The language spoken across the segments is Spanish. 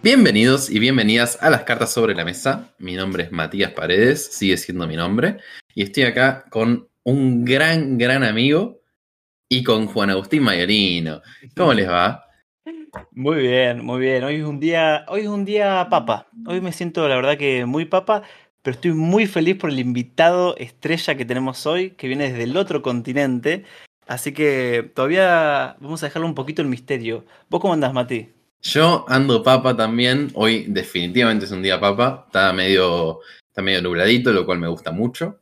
Bienvenidos y bienvenidas a las cartas sobre la mesa. Mi nombre es Matías Paredes, sigue siendo mi nombre. Y estoy acá con un gran, gran amigo y con Juan Agustín Mayorino. ¿Cómo les va? Muy bien, muy bien. Hoy es un día, hoy es un día papa. Hoy me siento la verdad que muy papa, pero estoy muy feliz por el invitado estrella que tenemos hoy, que viene desde el otro continente. Así que todavía vamos a dejarlo un poquito el misterio. ¿Vos cómo andás, Mati? Yo ando papa también. Hoy definitivamente es un día papa. Está medio, está medio nubladito, lo cual me gusta mucho.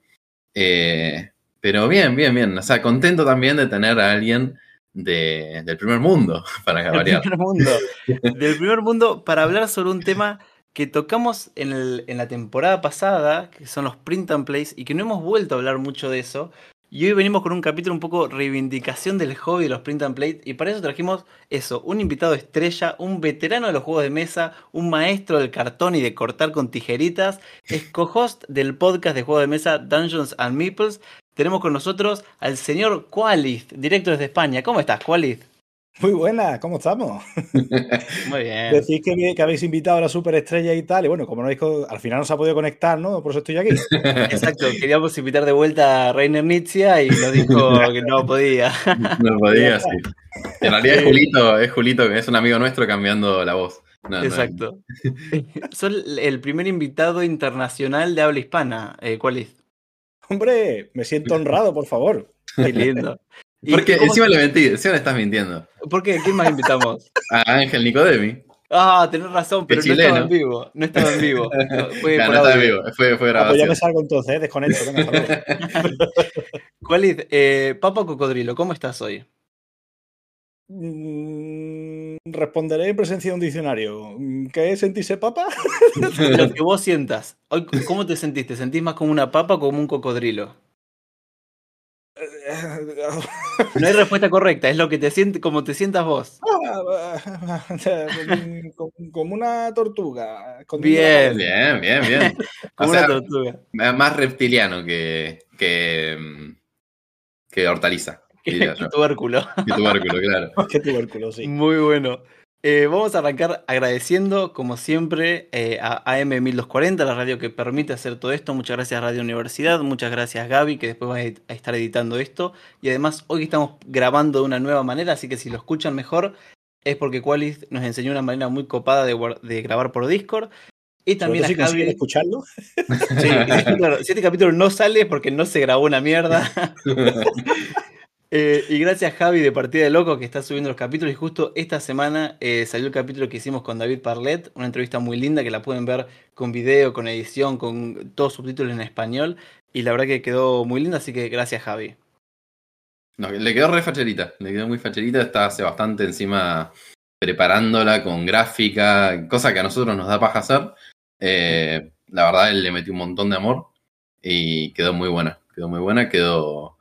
Eh, pero bien, bien, bien. O sea, contento también de tener a alguien de, del primer mundo, para Del variar. primer mundo. Del primer mundo para hablar sobre un tema que tocamos en, el- en la temporada pasada, que son los print and plays, y que no hemos vuelto a hablar mucho de eso. Y hoy venimos con un capítulo un poco reivindicación del hobby de los print and play, y para eso trajimos eso, un invitado estrella, un veterano de los juegos de mesa, un maestro del cartón y de cortar con tijeritas, es co-host del podcast de juegos de mesa Dungeons and Meeples. Tenemos con nosotros al señor Qualith, directo desde España. ¿Cómo estás, Qualith? Muy buena, ¿cómo estamos? Muy bien. Decís que, que habéis invitado a la superestrella y tal, y bueno, como no habéis al final no se ha podido conectar, ¿no? Por eso estoy aquí. Exacto, queríamos invitar de vuelta a Rainer Nietzsche y nos dijo que no podía. No podía, sí. En realidad es Julito, es Julito, que es un amigo nuestro cambiando la voz. No, no, Exacto. Son el primer invitado internacional de habla hispana. Eh, ¿Cuál es? Hombre, me siento honrado, por favor. Qué lindo. ¿Y Porque encima le mentí, encima le estás mintiendo. ¿Por qué? ¿Quién más invitamos? A Ángel Nicodemi. Ah, tenés razón, pero no estaba en vivo. No estaba en vivo. No, fue Claro, por no está en vivo, fue, fue Ah, pues ya me salgo entonces, ¿eh? desconecto. ¿Cuál es? Eh, Papa Cocodrilo, ¿cómo estás hoy? Mm, responderé en presencia de un diccionario. ¿Qué sentiste, papa? Lo que vos sientas. Hoy, ¿Cómo te sentís? ¿Te sentís más como una papa o como un cocodrilo? No hay respuesta correcta, es lo que te siente, como te sientas vos. como, una tortuga. Bien. Bien, bien, bien. Como O sea, una tortuga. más reptiliano que, que, mm, que hortaliza. diría yo. Tubérculo. Que tubérculo, claro. Qué tubérculo, sí. Muy bueno. Eh, vamos a arrancar agradeciendo, como siempre, eh, a AM1240, la radio que permite hacer todo esto. Muchas gracias Radio Universidad, muchas gracias Gaby, que después va a estar editando esto. Y además, hoy estamos grabando de una nueva manera, así que si lo escuchan mejor, es porque Qualis nos enseñó una manera muy copada de, grabar por Discord. Y también a Javi. escucharlo. Sí, claro, si este capítulo no sale es porque no se grabó una mierda. Eh, y gracias Javi de Partida de Loco que está subiendo los capítulos. Y justo esta semana eh, salió el capítulo que hicimos con David Parlet, una entrevista muy linda que la pueden ver con video, con edición, con todos subtítulos en español. Y la verdad que quedó muy linda, así que gracias Javi. Le quedó re facherita, le quedó muy facherita, está hace bastante encima preparándola con gráfica, cosa que a nosotros nos da paja hacer. Eh, la verdad, él le metió un montón de amor y quedó muy buena, quedó muy buena, quedó...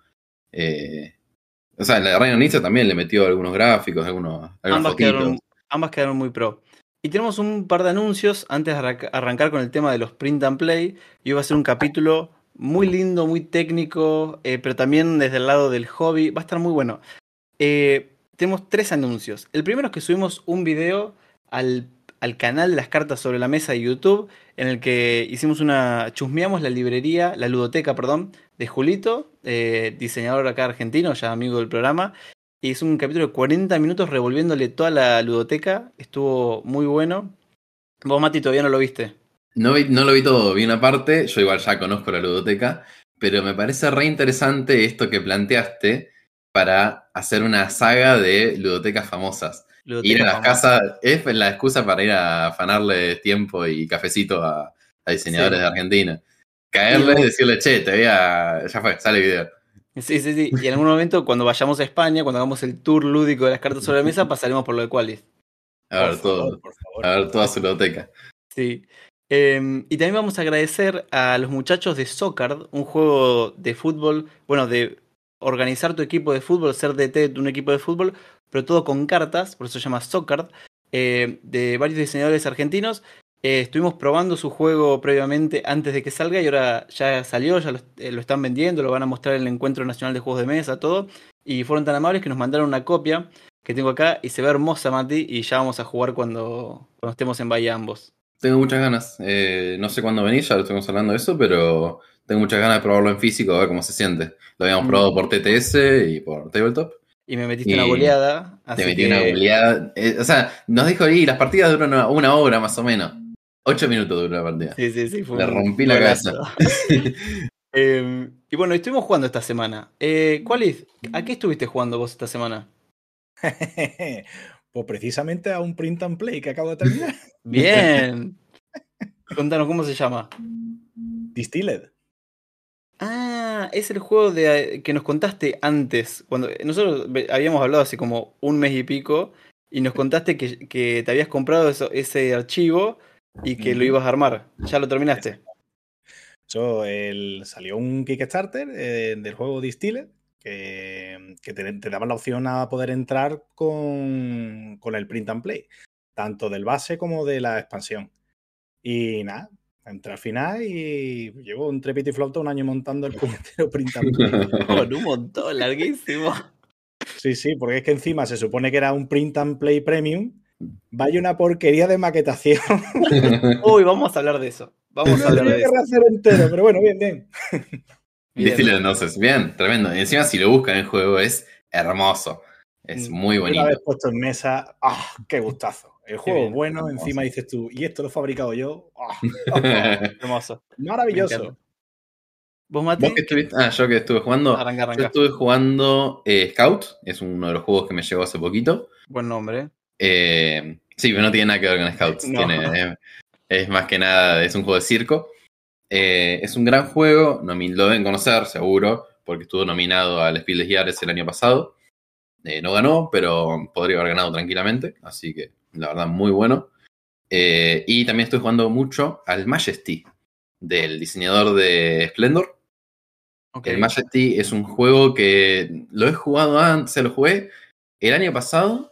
o sea, la Reino Nietzsche también le metió algunos gráficos, algunos, Ambas quedaron, ambas quedaron muy pro. Y tenemos un par de anuncios antes de arranca- arrancar con el tema de los print and play. Y va a ser un capítulo muy lindo, muy técnico, eh, pero también desde el lado del hobby. Va a estar muy bueno. Eh, tenemos tres anuncios. El primero es que subimos un video al, al canal de las cartas sobre la mesa de YouTube, en el que hicimos una. chusmeamos la librería, la ludoteca, perdón, de Julito, eh, diseñador acá argentino, ya amigo del programa. Y es un capítulo de 40 minutos revolviéndole toda la ludoteca. Estuvo muy bueno. Vos, Mati, todavía no lo viste. No, no lo vi todo, vi una parte, yo igual ya conozco la ludoteca, pero me parece re interesante esto que planteaste para hacer una saga de ludotecas famosas. Ir a las casas es la excusa para ir a afanarle tiempo y cafecito a, a diseñadores Sí. de Argentina. Caerles Y decirle, che, te voy a. Ya fue, sale el video. Sí, sí, sí. Y en algún momento, cuando vayamos a España, cuando hagamos el tour lúdico de las cartas sobre la mesa, pasaremos por lo de Qualis. A ver, Por todo. favor, por favor. A ver toda su ludoteca. Sí. Em, y también vamos a agradecer a los muchachos de Soccer, un juego de fútbol, bueno, de organizar tu equipo de fútbol, ser DT de un equipo de fútbol, pero todo con cartas, por eso se llama Soccer, eh, de varios diseñadores argentinos. Eh, estuvimos probando su juego previamente antes de que salga y ahora ya salió, ya lo, eh, lo están vendiendo, lo van a mostrar en el Encuentro Nacional de Juegos de Mesa, todo. Y fueron tan amables que nos mandaron una copia que tengo acá y se ve hermosa, Mati, y ya vamos a jugar cuando, cuando estemos en Bahía ambos. Tengo muchas ganas. Eh, no sé cuándo venís, ya lo estamos hablando de eso, pero tengo muchas ganas de probarlo en físico, a ver cómo se siente. Lo habíamos Mm. probado por TTS y por Tabletop. Y me metiste Y una goleada. Así Te metí que... una goleada. Eh, o sea, nos dijo ahí, las partidas duran una, una hora más o menos. Ocho minutos duró la partida. Sí, sí, sí. Fue Le rompí la golazo. Eh, y bueno, estuvimos jugando esta semana. Eh, ¿Cuál es? ¿A qué estuviste jugando vos esta semana? pues precisamente a un print and play que acabo de terminar. Bien. Contanos, ¿cómo se llama? Distilled. Ah, es el juego de, que nos contaste antes. Cuando nosotros ve- habíamos hablado hace como un mes y pico y nos contaste que, que te habías comprado eso- ese archivo y que lo ibas a armar. ¿Ya lo terminaste? Eso, el- salió un Kickstarter eh, del juego Distilled que, que te, te daba la opción a poder entrar con, con el print and play, tanto del base como de la expansión. Y nada, entré al final y llevo un trepito y flauta un año montando el puñetero print and play. Con un montón, larguísimo. Sí, sí, porque es que encima se supone que era un print and play premium. Vaya una porquería de maquetación. Uy, vamos a hablar de eso. Vamos a hablar de eso. rehacer entero, pero bueno, bien, bien. Distilled entonces, bien, tremendo. Y encima si lo buscan el juego es hermoso. Es Mm. muy Una bonito. vez puesto en mesa, ¡ah! ¡Qué gustazo! El juego bien. es bueno, Hermoso. encima dices tú, y esto lo he fabricado yo. ¡ah! Hermoso. Maravilloso. ¿Vos, Mati? ¿Vos que estuviste? Ah, yo que estuve jugando. Arranca, Yo arranca. estuve jugando eh, Scout, es uno de los juegos que me llegó hace poquito. Buen nombre. Eh, sí, pero no tiene nada que ver con Scouts. No. Tiene, eh, es más que nada, es un juego de circo. Eh, es un gran juego, nomi- lo deben conocer seguro, porque estuvo nominado al Spiel des Jahres el año pasado. Eh, no ganó, pero podría haber ganado tranquilamente, así que la verdad muy bueno. Eh, y también estoy jugando mucho al Majesty, del diseñador de Splendor. El Majesty es un juego que lo he jugado antes, se lo jugué el año pasado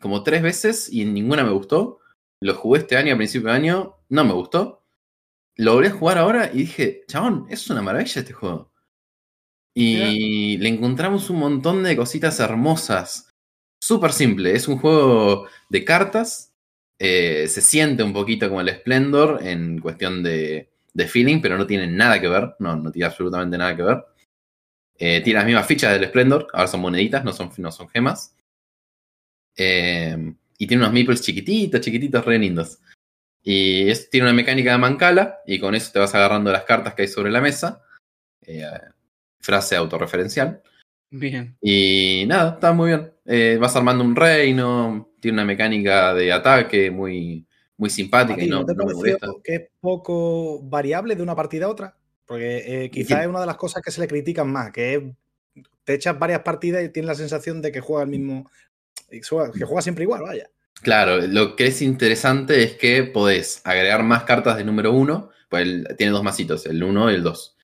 como tres veces y ninguna me gustó. Lo jugué este año, a principio de año, no me gustó. Lo volví a jugar ahora y dije, chabón, es una maravilla este juego. Y le encontramos un montón de cositas hermosas. Súper simple, es un juego de cartas. eh, se siente un poquito como el Splendor en cuestión de, feeling, pero no tiene nada que ver. No, tiene absolutamente nada que ver. Eh, tiene las mismas fichas del Splendor, ahora son moneditas, no son, no son gemas. Eh, y tiene unos meeples chiquititos, chiquititos, re lindos. Y tiene una mecánica de mancala, y con eso te vas agarrando las cartas que hay sobre la mesa. Frase autorreferencial. Bien. Y nada, está muy bien. Eh, vas armando un reino, tiene una mecánica de ataque muy, muy ¿A simpática ti y no, no te no me molesta. que es poco variable de una partida a otra? Porque eh, quizás es una de las cosas que se le critican más, que es, te echas varias partidas y tienes la sensación de que juega el mismo, que juega siempre igual, vaya. Claro, lo que es interesante es que podés agregar más cartas de número uno, pues el- tiene dos masitos, el 1 y el 2.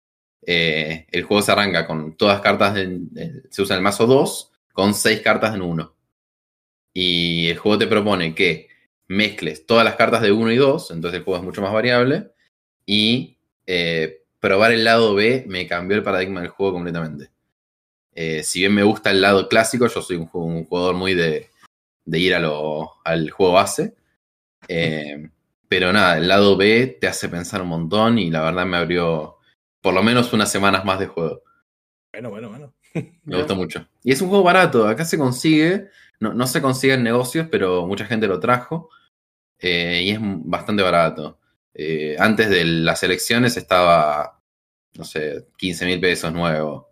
Eh, el juego se arranca con todas cartas, se usa el mazo 2 con seis cartas en 1. Y el juego te propone que mezcles todas las cartas de 1 y 2, entonces el juego es mucho más variable. Y eh, probar el lado B me cambió el paradigma del juego completamente. Eh, si bien me gusta el lado clásico, yo soy un, ju- un jugador muy de, ir al juego base. Pero nada, el lado B te hace pensar un montón y la verdad me abrió por lo menos unas semanas más de juego. Bueno, bueno, bueno. Me gustó mucho. Y es un juego barato, acá se consigue, no, no se consigue en negocios, pero mucha gente lo trajo eh, y es bastante barato. Eh, antes de las elecciones estaba, no sé, 15 mil pesos nuevo.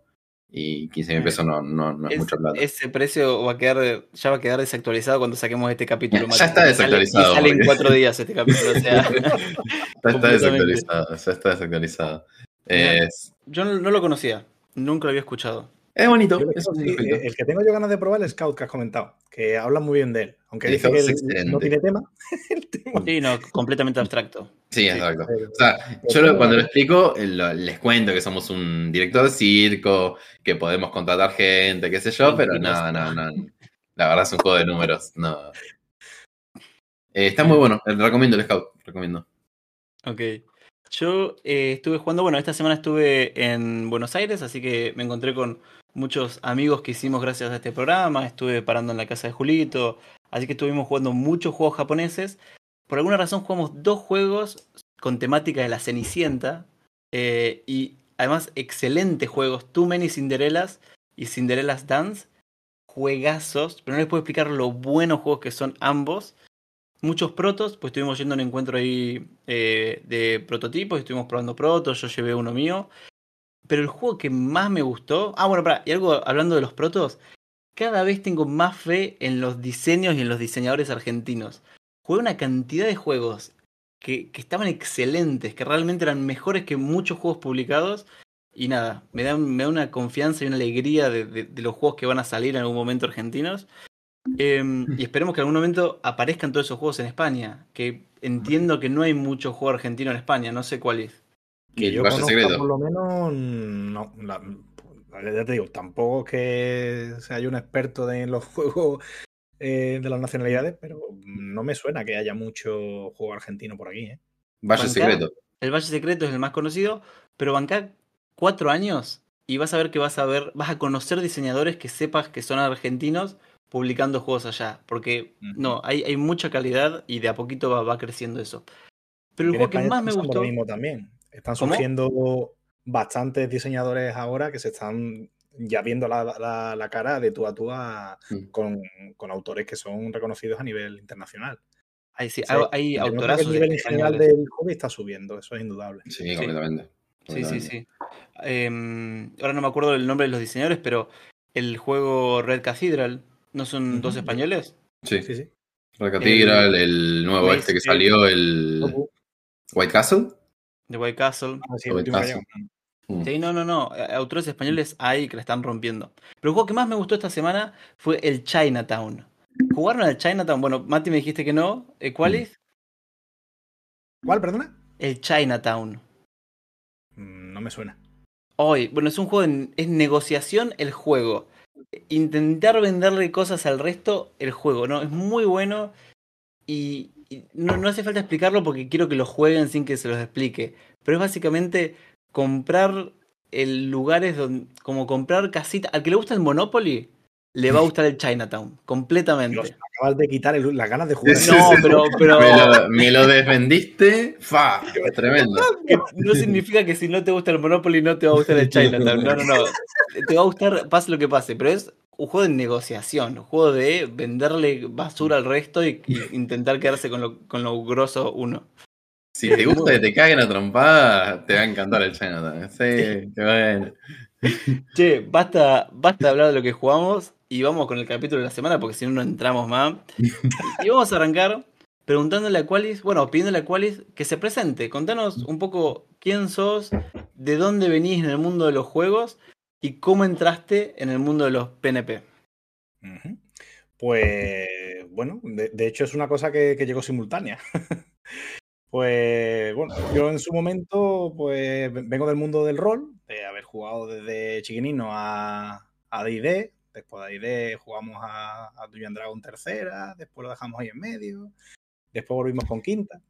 Y 15 mil pesos no, no, no es, Es- mucha plata. ese precio va a quedar, ya va a quedar desactualizado cuando saquemos este capítulo. Ya Mati, está sale- desactualizado, Y sale en cuatro días este capítulo. O sea, Ya está desactualizado, ya está desactualizado. Es- yo no, no lo conocía, nunca lo había escuchado. Es bonito. Yo es sí, el que tengo yo ganas de probar es el Scout que has comentado, que habla muy bien de él. Aunque El dice Scout que él no tiene tema. el tema- Sí, no, completamente abstracto. Sí, exacto. pero- O sea, yo lo- cuando lo explico, lo- les cuento que somos un director de circo, que podemos contratar gente, qué sé yo, pero no, no, no. La verdad es un juego de números. No. Eh, está muy bueno. eh, Recomiendo el Scout. Recomiendo. Ok. Yo eh, estuve jugando, bueno, esta semana estuve en Buenos Aires, así que me encontré con muchos amigos que hicimos gracias a este programa. Estuve parando en la casa de Julito, así que estuvimos jugando muchos juegos japoneses. Por alguna razón jugamos dos juegos con temática de la Cenicienta eh, y además excelentes juegos, Too Many Cinderellas y Cinderella's Dance. Juegazos, pero no les puedo explicar lo buenos juegos que son ambos muchos protos, pues estuvimos yendo a un encuentro ahí eh, de prototipos, estuvimos probando protos, yo llevé uno mío. Pero el juego que más me gustó. Ah, bueno, para, y algo hablando de los protos. Cada vez tengo más fe en los diseños y en los diseñadores argentinos. Jugué una cantidad de juegos que, que estaban excelentes, que realmente eran mejores que muchos juegos publicados. Y nada, me da, me da una confianza y una alegría de, de- de los juegos que van a salir en algún momento argentinos. Em, y esperemos que en algún momento aparezcan todos esos juegos en España. Que entiendo que no hay mucho juego argentino en España, no sé cuál es. Que yo conozca, Secreto. por lo menos, no, la- ya te digo, tampoco que sea yo un experto de- en los juegos eh, de las nacionalidades, pero no me suena que haya mucho juego argentino por aquí. ¿eh? Valle. Secreto. El Valle Secreto es el más conocido, pero bancar cuatro años y vas a ver que vas a ver, vas a conocer diseñadores que sepas que son argentinos publicando juegos allá. Porque no, hay, hay mucha calidad y de a poquito va, va creciendo eso. Pero el En juego que más me gustó. Lo mismo también. Están ¿Cómo? surgiendo bastantes diseñadores ahora que se están ya viendo la, la- la cara de tú a tú a- Mm. con, con autores que son reconocidos a nivel internacional. Hay, sí, O sea, hay- autorazos El nivel en general del hobby está subiendo, eso es indudable. Sí, completamente. Sí, sí, sí. Em, ahora no me acuerdo el nombre de los diseñadores, pero el juego Red Cathedral, ¿no son dos españoles? Sí. Sí, sí. Red Cathedral, el nuevo este que salió, el White Castle. De White Castle. Ah, sí, el llegó. Mm. Sí, no, no, no. eh, Autores españoles hay que la están rompiendo. Pero el juego que más me gustó esta semana fue el Chinatown. ¿Jugaron al Chinatown? Bueno, Mati me dijiste que no. Eh, ¿Cuál Mm. es? ¿Cuál, perdona? El Chinatown. Mm, No me suena. Hoy, bueno, es un juego, de- es negociación el juego. Intentar venderle cosas al resto el juego, ¿no? Es muy bueno y, no, no hace falta explicarlo porque quiero que lo jueguen sin que se los explique. Pero es básicamente comprar el lugares donde, como comprar casitas. Al que le gusta el Monopoly, le va a gustar el Chinatown, completamente. Dios, acabas de quitar el- las ganas de jugar. Sí, No, sí. pero, pero Me, lo, me lo desvendiste. ¡Fa! Es tremendo. no significa que si no te gusta el Monopoly no te va a gustar el Chinatown. No, no, no. Te va a gustar, pase lo que pase, pero es un juego de negociación, un juego de venderle basura al resto y, y intentar quedarse con lo, con lo grosso uno. Si te gusta que te caguen a trompada, te va a encantar el Chinatown. Sí, qué bueno. Che, basta, basta de hablar de lo que jugamos y vamos con el capítulo de la semana porque si no no entramos más. Y vamos a arrancar preguntándole a Qualis, bueno, pidiéndole a Qualis que se presente. Contanos un poco quién sos, de dónde venís en el mundo de los juegos y cómo entraste en el mundo de los PNP. Pues bueno, de, de hecho es una cosa que, que llegó simultánea. pues bueno, yo en su momento pues ve- vengo del mundo del rol, de haber jugado desde chiquinino a, a D&D, después de D&D jugamos a, a Dungeon Dragon tercera, después lo dejamos ahí en medio, después volvimos con quinta.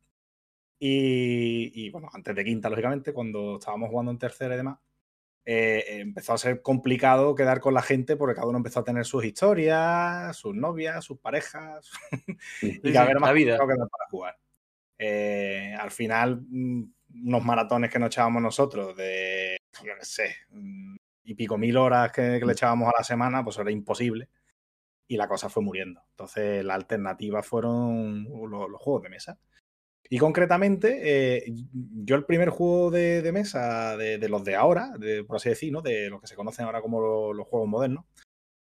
Y, y, bueno, antes de quinta, lógicamente, cuando estábamos jugando en tercera y demás, eh, empezó a ser complicado quedar con la gente porque cada uno empezó a tener sus historias, sus novias, sus parejas, y Sí, cada sí, vez más la vida. para jugar. Eh, al final, mm, unos maratones que nos echábamos nosotros de, yo qué sé, mm, y pico mil horas que, que le echábamos a la semana, pues era imposible. Y la cosa fue muriendo. Entonces, la alternativa fueron los, los juegos de mesa. Y concretamente, eh, yo el primer juego de, de mesa de, de los de ahora, de, por así decir, ¿no? de los que se conocen ahora como lo- los juegos modernos,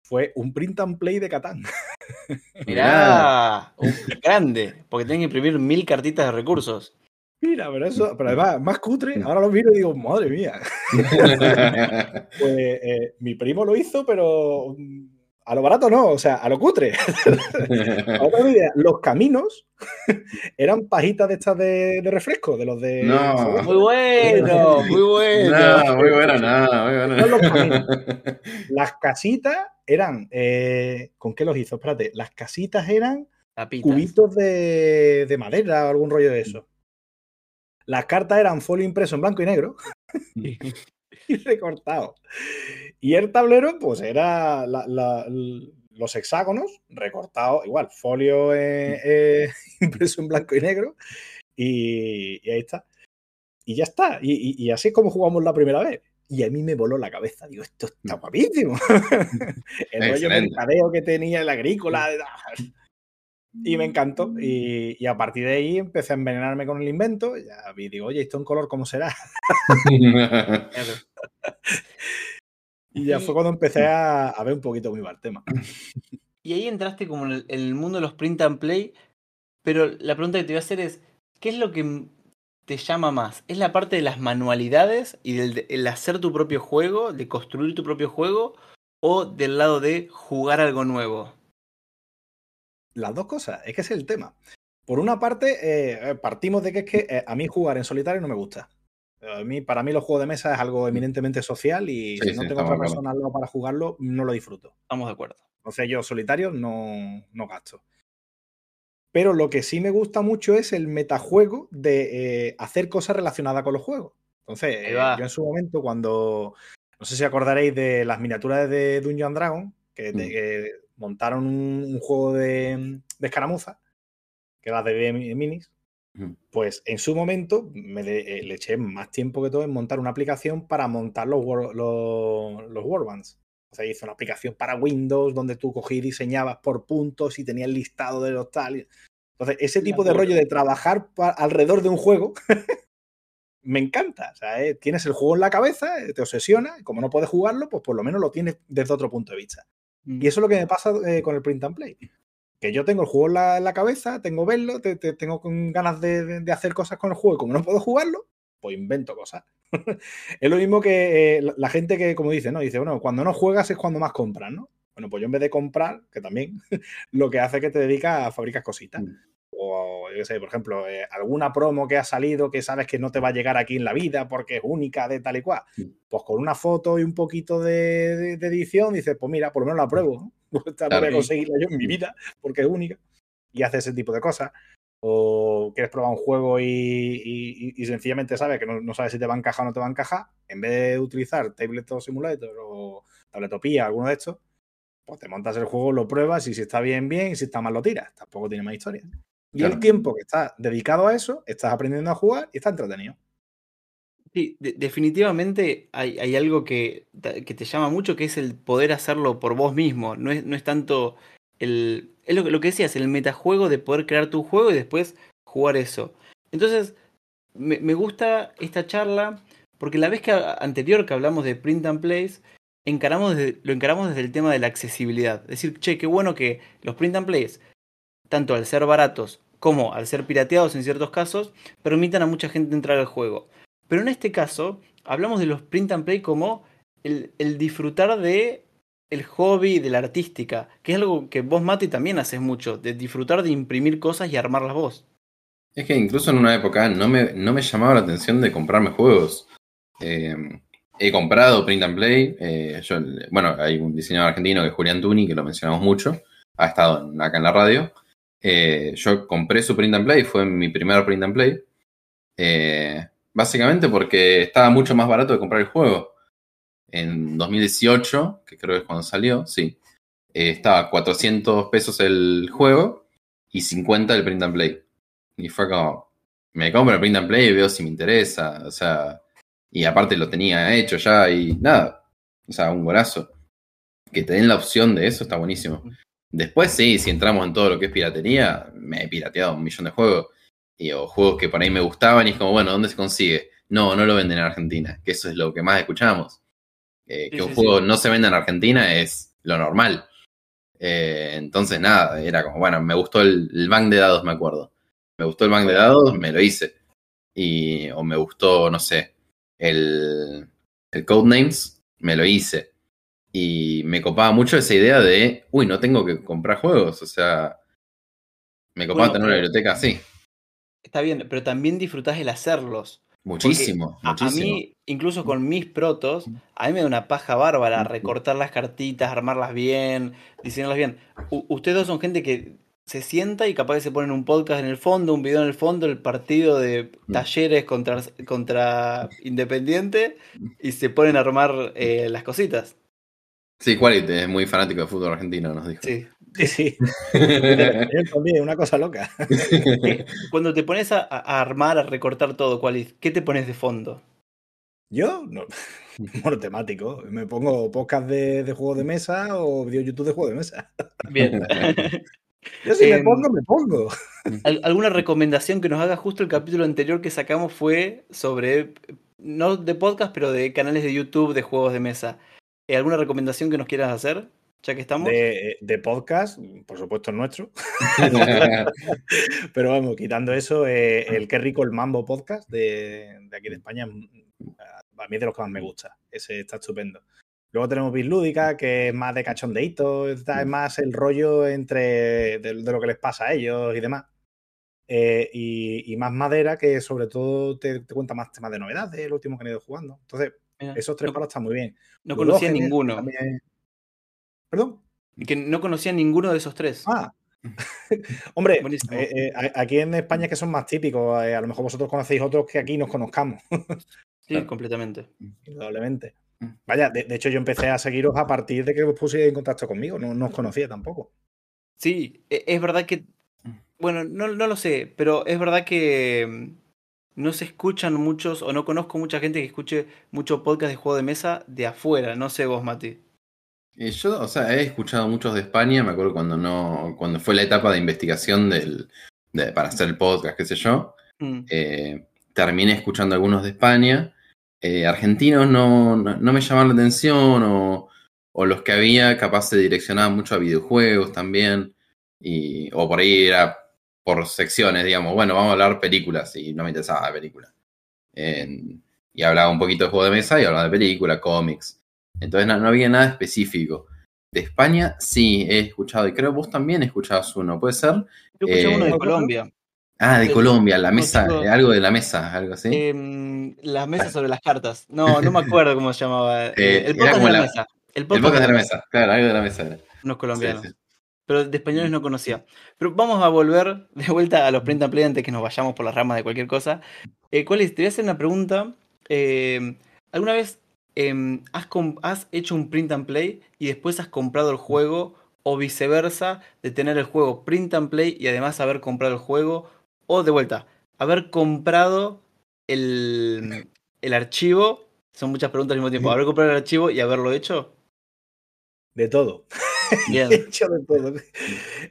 fue un print and play de Catán. Mirá, un grande, porque tienen que imprimir mil cartitas de recursos. Mira, pero eso, pero además, más cutre, ahora lo miro y digo, madre mía. pues eh, mi primo lo hizo, pero mm, a lo barato no, o sea, a lo cutre. Otra idea, los caminos eran pajitas de estas de, de refresco, de los de. No. Muy bueno, muy bueno. No, muy bueno, no, muy bueno. Eran los caminos. Las casitas eran. eh, ¿Con qué los hizo? Espérate, las casitas eran Tapitas. cubitos de, de madera o algún rollo de eso. Las cartas eran folio impreso en blanco y negro y recortado. Y el tablero, pues era la- la- los hexágonos recortados, igual, folio eh, eh, impreso en blanco y negro. Y, y ahí está. Y ya está. Y, y- y así es como jugamos la primera vez. Y a mí me voló la cabeza. Digo, esto está guapísimo. el rollo mercadeo que tenía el agrícola. Y me encantó. Y, y a partir de ahí empecé a envenenarme con el invento. y Ya vi, digo, oye, ¿esto en color cómo será? Y ya fue cuando empecé a, a ver un poquito cómo iba el tema. Y ahí entraste como en el, en el mundo de los print and play, pero la pregunta que te voy a hacer es, ¿qué es lo que te llama más? ¿Es la parte de las manualidades y del de- el hacer tu propio juego, de construir tu propio juego, o del lado de jugar algo nuevo? Las dos cosas, es que ese es el tema. Por una parte, eh, eh, partimos de que es que eh, a mí jugar en solitario no me gusta. A mí, para mí los juegos de mesa es algo eminentemente social y Sí, si no sí, tengo otra de persona al lado para jugarlo, no lo disfruto. Estamos de acuerdo. O sea, yo solitario no, no gasto. Pero lo que sí me gusta mucho es el metajuego de eh, hacer cosas relacionadas con los juegos. Entonces, eh, yo en su momento, cuando. No sé si acordaréis de las miniaturas de Dungeon Dragon, que, te- Mm. que montaron un, un juego de, de escaramuza, que era de Minis. Pues en su momento me eh, le eché más tiempo que todo en montar una aplicación para montar los, los, los Warbands. O sea, hice una aplicación para Windows donde tú cogí y diseñabas por puntos y tenías listado de los tal. Entonces, ese tipo de rollo de trabajar alrededor de un juego me encanta. O sea, eh, tienes el juego en la cabeza, eh, te obsesiona, y como no puedes jugarlo, pues por lo menos lo tienes desde otro punto de vista. Y eso es lo que me pasa eh, con el print and play. Que yo tengo el juego en la, en la cabeza, tengo verlo, te- te- tengo ganas de, de- hacer cosas con el juego y como no puedo jugarlo, pues invento cosas. es lo mismo que eh, la, la gente que, como dice, ¿no? Dice, bueno, cuando no juegas es cuando más compras, ¿no? Bueno, pues yo en vez de comprar, que también, lo que hace es que te dedicas a fabricar cositas. Mm. Yo qué sé, por ejemplo, eh, alguna promo que ha salido que sabes que no te va a llegar aquí en la vida porque es única de tal y cual. Pues con una foto y un poquito de, de- de edición dices, pues mira, por lo menos la pruebo. ¿no? Pues esta no voy a conseguirla yo en mi vida porque es única. Y haces ese tipo de cosas. O quieres probar un juego y, y- y- y sencillamente sabes que no, no sabes si te va a encajar o no te va a encajar. En vez de utilizar Tabletop Simulator o Tabletopía, alguno de estos, pues te montas el juego, lo pruebas y si está bien, bien, y si está mal, lo tiras. Tampoco tiene más historia. Y Claro. el tiempo que estás dedicado a eso, estás aprendiendo a jugar y está entretenido. Sí, de- definitivamente hay, hay algo que, que te llama mucho, que es el poder hacerlo por vos mismo. No es, no es tanto el... Es lo, que- lo que decías, el metajuego de poder crear tu juego y después jugar eso. Entonces, me, me gusta esta charla porque la vez que anterior que hablamos de print and plays, encaramos desde- lo encaramos desde el tema de la accesibilidad. Es decir, che, qué bueno que los print and plays, tanto al ser baratos como al ser pirateados en ciertos casos, permitan a mucha gente entrar al juego. Pero en este caso, hablamos de los print and play como el, disfrutar de el hobby de la artística, que es algo que vos, Mati, también haces mucho, de disfrutar de imprimir cosas y armarlas vos. Es que incluso en una época no me, no me llamaba la atención de comprarme juegos. Eh, he comprado Print and Play. eh, bueno, hay un diseñador argentino que es Julián Tuni, que lo mencionamos mucho. Ha estado acá en la radio. Eh, yo compré su Print and Play, fue mi primer Print and Play. Eh, básicamente porque estaba mucho más barato de comprar el juego. En 2018, que creo que es cuando salió, sí. eh, estaba 400 pesos el juego y 50 el Print and Play. Y fue como, me compro el print and play y veo si me interesa. O sea, y aparte lo tenía hecho ya y nada. O sea, un golazo. Que te den la opción de eso está buenísimo. Después sí, si entramos en todo lo que es piratería, me he pirateado un millón de juegos. Y, o juegos que por ahí me gustaban y es como, bueno, ¿dónde se consigue? No, no lo venden en Argentina, que eso es lo que más escuchamos. Eh, Sí, que un sí, juego sí. no se venda en Argentina es lo normal. Eh, entonces, nada, era como, bueno, me gustó el, el bank de dados, me acuerdo. Me gustó el bank de dados, me lo hice. y, o me gustó, no sé, el, el Codenames, me lo hice. Y me copaba mucho esa idea de, uy, no tengo que comprar juegos, o sea, me copaba Bueno, tener una biblioteca así. Está bien, pero también disfrutás el hacerlos. Muchísimo, A, a muchísimo. mí, incluso con mis protos, a mí me da una paja bárbara recortar las cartitas, armarlas bien, diseñarlas bien. U- ustedes dos son gente que se sienta y capaz que se ponen un podcast en el fondo, un video en el fondo, el partido de talleres contra, contra Independiente y se ponen a armar eh, las cositas. Sí, Quality es muy fanático de fútbol argentino, nos dijo. Sí. Sí, también, una cosa loca. Cuando te pones a, a armar, a recortar todo, ¿cuál es? ¿qué te pones de fondo? Yo, no, monotemático. Me pongo podcast de, de juegos de mesa o vídeo YouTube de juegos de mesa. Bien. Yo si me Em, pongo, me pongo. Al- ¿Alguna recomendación que nos haga justo el capítulo anterior que sacamos fue sobre, no de podcast, pero de canales de YouTube de juegos de mesa? Eh, ¿Alguna recomendación que nos quieras hacer? Ya que estamos. De, de podcast, por supuesto el nuestro. Pero vamos, quitando eso, eh, el Qué rico el Mambo podcast de, de aquí de España, mm, a mí es de los que más me gusta. Ese está estupendo. Luego tenemos Bislúdica, que es más de cachondeíto, es más el rollo entre de, de lo que les pasa a ellos y demás. Eh, y, y más madera, que sobre todo te, te cuenta más temas de novedades, el último que han ido jugando. Entonces, Mira, esos tres no, palos están muy bien. no conocía ninguno. también- ¿Perdón? Que no conocía ninguno de esos tres. Ah. Hombre, eh, eh, aquí en España es que son más típicos. eh, a lo mejor vosotros conocéis otros que aquí nos conozcamos, sí, claro. completamente. indudablemente. Mm. Vaya, de, de hecho yo empecé a seguiros a partir de que os pusierais en contacto conmigo. No, no os conocía tampoco. Sí, e- es verdad que. Bueno, no, no lo sé, pero es verdad que mm, no se escuchan muchos, o no conozco mucha gente que escuche mucho podcast de juego de mesa de afuera. No sé vos, Mati. Y yo, o sea, he escuchado muchos de España, me acuerdo cuando no, cuando fue la etapa de investigación del, de- para hacer el podcast, qué sé yo, Mm. eh, terminé escuchando algunos de España. Eh, argentinos no, no, no me llamaban la atención, o, o los que había capaz se direccionaban mucho a videojuegos también, y, o por ahí era por secciones, digamos, bueno, vamos a hablar películas, y no me interesaba la película. En- y hablaba un poquito de juego de mesa y hablaba de película, cómics. Entonces no, no había nada específico. De España sí he escuchado, y creo vos también escuchabas uno, ¿puede ser? Yo escuché Eh, uno de ¿Otro? Colombia. Ah, de El- Colombia, la mesa, eh, algo de la mesa, algo así. Em, las mesas sobre las cartas. No, no me acuerdo cómo se llamaba. Eh, Eh, el podcast de la, la- mesa. El el podcast, de la mesa, claro, algo de la mesa. Unos colombianos. Sí, sí. Pero de españoles no conocía. Pero vamos a volver de vuelta a los print and play antes que nos vayamos por las ramas de cualquier cosa. Eh, ¿Cuál es? Te voy a hacer una pregunta. Eh, ¿Alguna vez em, has hecho un print and play y después has comprado el juego? O viceversa, de tener el juego print and play y además haber comprado el juego. O de vuelta, haber comprado el, el archivo. Son muchas preguntas al mismo tiempo. Haber comprado el archivo y haberlo hecho. De todo. Bien. He hecho de todo.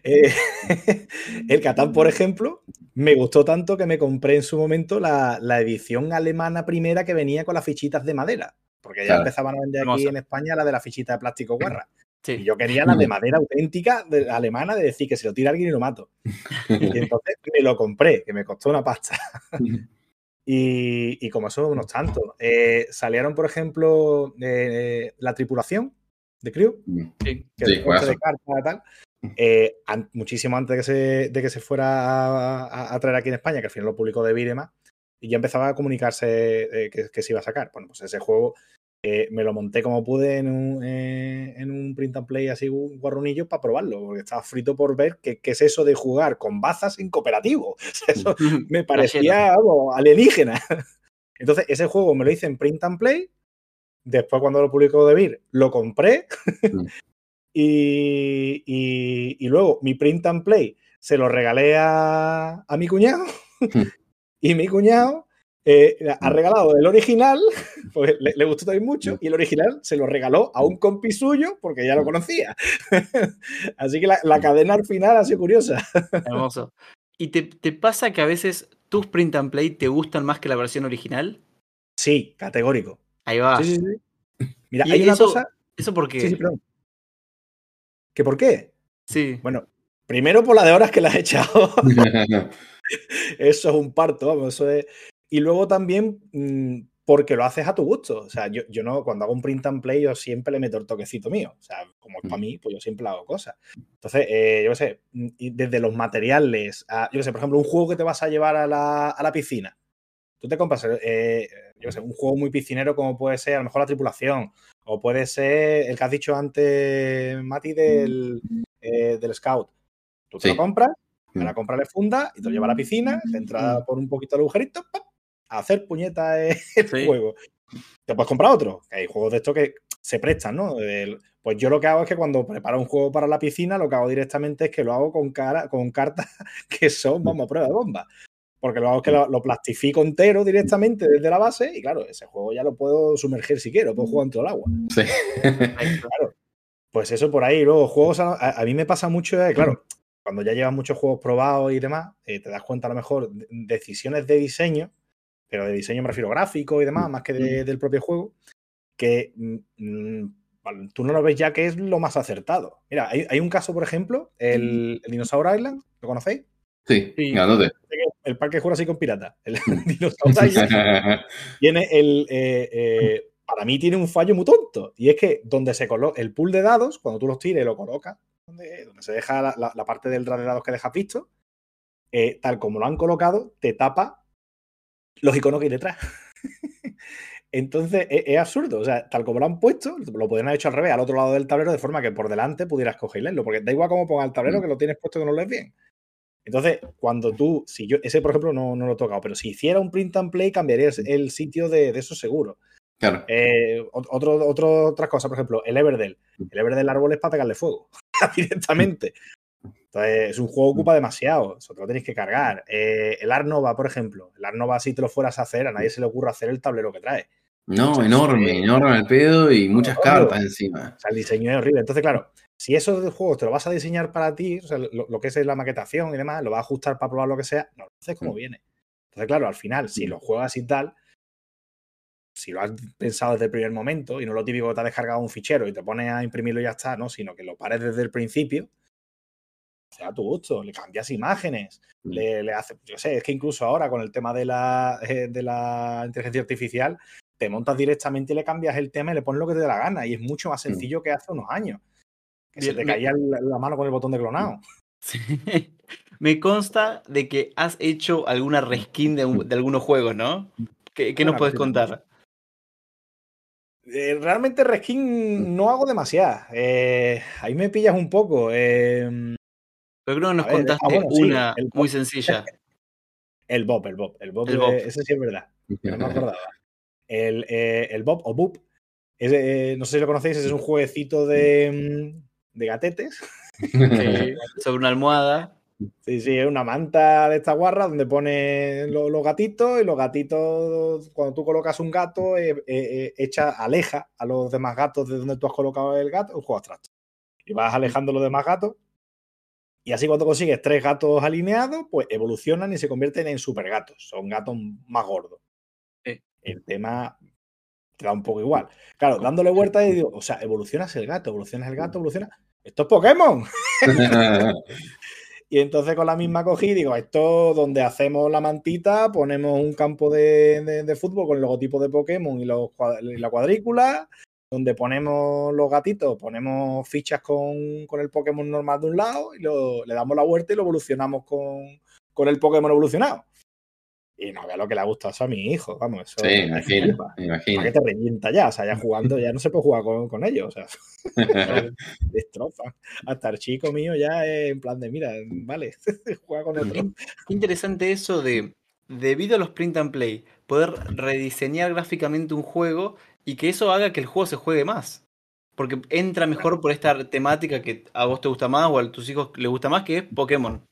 Eh, el Catán, por ejemplo, me gustó tanto que me compré en su momento la, la edición alemana primera que venía con las fichitas de madera. Porque ya Claro. empezaban a vender aquí Hermosa. en España la de la fichita de plástico guarra. Y yo quería la de madera auténtica de, alemana de decir que se lo tira alguien y lo mato. Y entonces me lo compré, que me costó una pasta. Y, y como eso, unos tantos. Eh, salieron, por ejemplo, eh, la tripulación de Crew, sí. que Sí, es un juego de y tal. eh, an- muchísimo antes de que, se, de que se fuera a, a- a traer aquí en España, que al final lo publicó de Virema, y ya empezaba a comunicarse eh, que, que se iba a sacar. Bueno, pues ese juego eh, me lo monté como pude en un, eh, en un print and play así, un guarronillo, para probarlo, porque estaba frito por ver qué, qué es eso de jugar con bazas en cooperativo. Eso me parecía algo alienígena. Entonces, ese juego me lo hice en print and play. Después, cuando lo publicó De Vir, lo compré. Mm. y, y- y luego mi print and play se lo regalé a, a mi cuñado. y mi cuñado eh, ha Mm. regalado el original, porque le, le gustó también mucho. Y el original se lo regaló a un compi suyo, porque ya lo conocía. Así que la, la cadena al final ha sido curiosa. Hermoso. ¿Y te, te pasa que a veces tus print and play te gustan más que la versión original? Sí, categórico. Ahí va. Sí, sí, sí. Mira, hay una cosa. ¿Eso por qué? Sí, sí, perdón. ¿Que por qué? Sí. Bueno, primero por la de horas que las he echado. eso es un parto, vamos, eso es. y luego también mm, porque lo haces a tu gusto. O sea, yo, yo, no, cuando hago un print and play, yo siempre le meto el toquecito mío. O sea, como es para mí, pues yo siempre hago cosas. Entonces, eh, yo qué sé, mm, desde los materiales, a, yo qué sé, por ejemplo, un juego que te vas a llevar a la, a la piscina. Tú te compras, eh, yo sé, un juego muy piscinero como puede ser a lo mejor la tripulación, o puede ser el que has dicho antes, Mati, del, eh, del Scout. Tú te Sí. lo compras, Mm. me la compras de funda y te lo llevas a la piscina, te entra por un poquito el agujerito, ¡pap! a hacer puñeta el Sí. juego. Te puedes comprar otro, que hay juegos de estos que se prestan, ¿no? El- pues yo lo que hago es que cuando preparo un juego para la piscina, lo que hago directamente es que lo hago con, cara, con cartas que son, vamos, a prueba de bomba. Porque lo hago es que lo, lo plastifico entero directamente desde la base y claro, ese juego ya lo puedo sumergir si quiero, puedo jugar dentro del agua. Sí. Pues eso por ahí. Luego, juegos, a, mí me pasa mucho, eh, claro, cuando ya llevas muchos juegos probados y demás, eh, te das cuenta a lo mejor de- decisiones de diseño, pero de diseño me refiero gráfico y demás, más que de- del propio juego, que mm, mm, tú no lo ves ya que es lo más acertado. Mira, hay, hay un caso, por ejemplo, el, el Dinosaur Island, ¿lo conocéis? Sí, Sí. grandote. El parque Jurásico con pirata. El tiene el. eh, eh, para mí tiene un fallo muy tonto. Y es que donde se coloca el pool de dados, cuando tú los tires y lo colocas, donde, donde se deja la, la- la parte del de dados que dejas visto, eh, tal como lo han colocado, te tapa los iconos que hay detrás. Entonces es, es absurdo. O sea, tal como lo han puesto, lo podrían haber hecho al revés, al otro lado del tablero, de forma que por delante pudieras coger y leerlo. Porque da igual cómo ponga el tablero, Mm. que lo tienes puesto que no lo lees bien. Entonces, cuando tú, si yo, ese por ejemplo no, no lo he tocado, pero si hiciera un print and play, cambiaría el- sitio de, de eso seguro. Claro. Eh, ot- otro, otro, otras cosas, por ejemplo, el Everdell. El Everdell árbol es para pegarle fuego directamente. Entonces, es un juego que ocupa demasiado. Eso te lo tenéis que cargar. Eh, el Arnova, por ejemplo. El Arnova, si te lo fueras a hacer, a nadie se le ocurre hacer el tablero que trae. No, enorme, enorme el pedo y muchas cartas encima. O sea, el diseño es horrible. Entonces, claro, si esos juegos te lo vas a diseñar para ti, o sea, lo, lo que es la maquetación y demás, lo vas a ajustar para probar lo que sea, no lo haces como Mm. viene. Entonces, claro, al final, si Mm. lo juegas y tal, si lo has pensado desde el primer momento y no lo típico que te has descargado un fichero y te pones a imprimirlo y ya está, ¿no? Sino que lo pares desde el principio, sea a tu gusto, le cambias imágenes, Mm. le, le haces, yo sé, es que incluso ahora con el tema de la, eh, de la inteligencia artificial, te montas directamente y le cambias el tema y le pones lo que te dé la gana. Y es mucho más sencillo que hace unos años. Que se te me- caía la, la mano con el botón de clonado. Sí. Me consta de que has hecho alguna reskin de, un- de algunos juegos, ¿no? ¿Qué, qué nos puedes contar? Eh, realmente reskin no hago demasiado. Eh, ahí me pillas un poco. eh, Pero creo que nos ver, ah, contaste bueno, una muy sencilla. el Bob, el Bob. El Bob, El eh, Bob. ese sí es verdad. No me acordaba. El, eh, el Bob o Boop. ese, eh, no sé si lo conocéis, ese es un jueguecito de, mm, de gatetes. Sí, sobre una almohada. Sí, sí, es una manta de esta guarra donde pone lo- los gatitos y los gatitos, cuando tú colocas un gato, eh, eh, eh, echa, aleja a los demás gatos de donde tú has colocado el gato, un juego abstracto. Y vas alejando los demás gatos. Y así cuando consigues tres gatos alineados, pues evolucionan y se convierten en super gatos. Son gatos más gordos. Sí. El tema te da un poco igual. Claro, dándole vuelta y digo, o sea, evolucionas el gato, evolucionas el gato, evoluciona. Esto es Pokémon. Y entonces con la misma cogí, digo, esto donde hacemos la mantita, ponemos un campo de, de- de fútbol con el logotipo de Pokémon y, los cua- y la cuadrícula, donde ponemos los gatitos, ponemos fichas con, con el Pokémon normal de un lado y lo- le damos la vuelta y lo evolucionamos con, con el Pokémon evolucionado. Y no vea lo que le ha gustado eso a mi hijo, vamos, eso Sí, imagino, flipa. me ¿Para imagino. qué te revienta ya? O sea, ya jugando, ya no se puede jugar con, con ellos. O sea, destrozan. Hasta el chico mío ya es en plan de, mira, vale, juega con otro. Qué interesante eso de, debido a los print and play, poder rediseñar gráficamente un juego y que eso haga que el juego se juegue más. Porque entra mejor por esta temática que a vos te gusta más o a tus hijos les gusta más, que es Pokémon.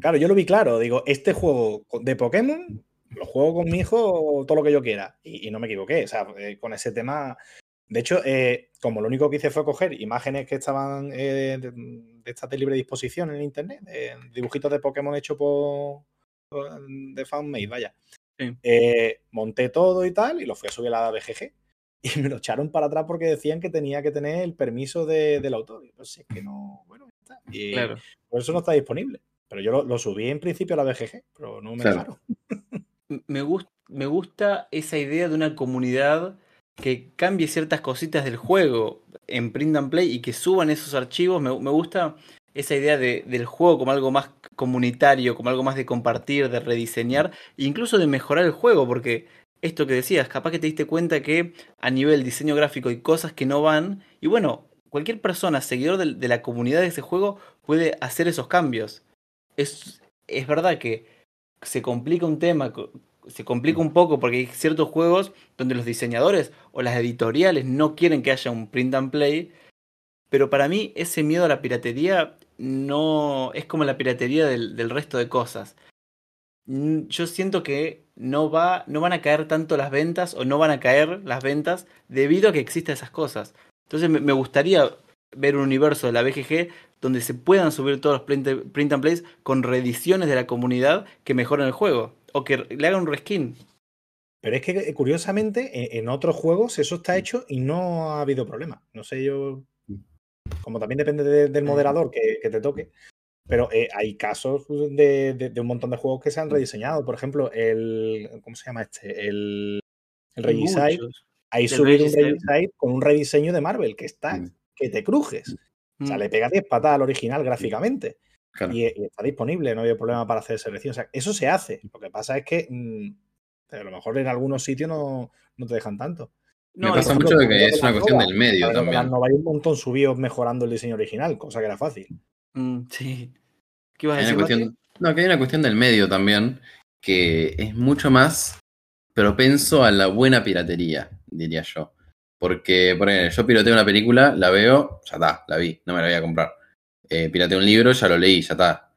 Claro, yo lo vi claro. Digo, este juego de Pokémon lo juego con mi hijo todo lo que yo quiera. Y, y no me equivoqué. O sea, eh, con ese tema. De hecho, eh, como lo único que hice fue coger imágenes que estaban eh, de, de estas de libre disposición en internet, dibujitos de Pokémon hechos por, por- de fanmade, vaya. Sí. Monté todo y tal, y lo fui a subir a la BGG. Y me lo echaron para atrás porque decían que tenía que tener el permiso de- del autor. Y pues es que no, bueno, está. Y, Claro. por eso no está disponible. Pero yo lo, lo subí en principio a la BGG, pero no me Claro. dejaron. me, me gusta esa idea de una comunidad que cambie ciertas cositas del juego en print and play y que suban esos archivos. Me, gusta esa idea de, del juego como algo más comunitario, como algo más de compartir, de rediseñar, e incluso de mejorar el juego, porque esto que decías, capaz que te diste cuenta que a nivel diseño gráfico hay cosas que no van, y bueno, cualquier persona, seguidor de, la comunidad de ese juego, puede hacer esos cambios. Es, es verdad que se complica un tema, se complica un poco porque hay ciertos juegos donde los diseñadores o las editoriales no quieren que haya un print and play, pero para mí ese miedo a la piratería no es como la piratería del, del resto de cosas. Yo siento que no, va, no van a caer tanto las ventas o no van a caer las ventas debido a que existen esas cosas. Entonces me, gustaría ver un universo de la BGG donde se puedan subir todos los print, print and plays con reediciones de la comunidad que mejoren el juego o que le hagan un reskin. Pero es que eh, curiosamente en otros juegos eso está hecho y no ha habido problema. No sé yo, como también depende del moderador que, te toque, pero eh, hay casos de, un montón de juegos que se han rediseñado. Por ejemplo, el, ¿cómo se llama este? El, el Regicide. Hay subido un Regicide con un rediseño de Marvel que está. Que te crujes. O sea, mm. le pega 10 patadas al original gráficamente. Y, está disponible, no hay problema para hacer selección. O sea, eso se hace. Lo que pasa es que mm, a lo mejor en algunos sitios no, no te dejan tanto. Me pasa mucho de que es una cuestión del medio también. No hay un montón subidos mejorando el diseño original, cosa que era fácil. Mm, sí. ¿Qué ibas a decir? Cuestión, no, que hay una cuestión del medio también, que es mucho más propenso a la buena piratería, diría yo. Porque, por ejemplo, yo piroteo una película, la veo, ya está, la vi, no me la voy a comprar eh, pirate un libro, ya lo leí, ya está.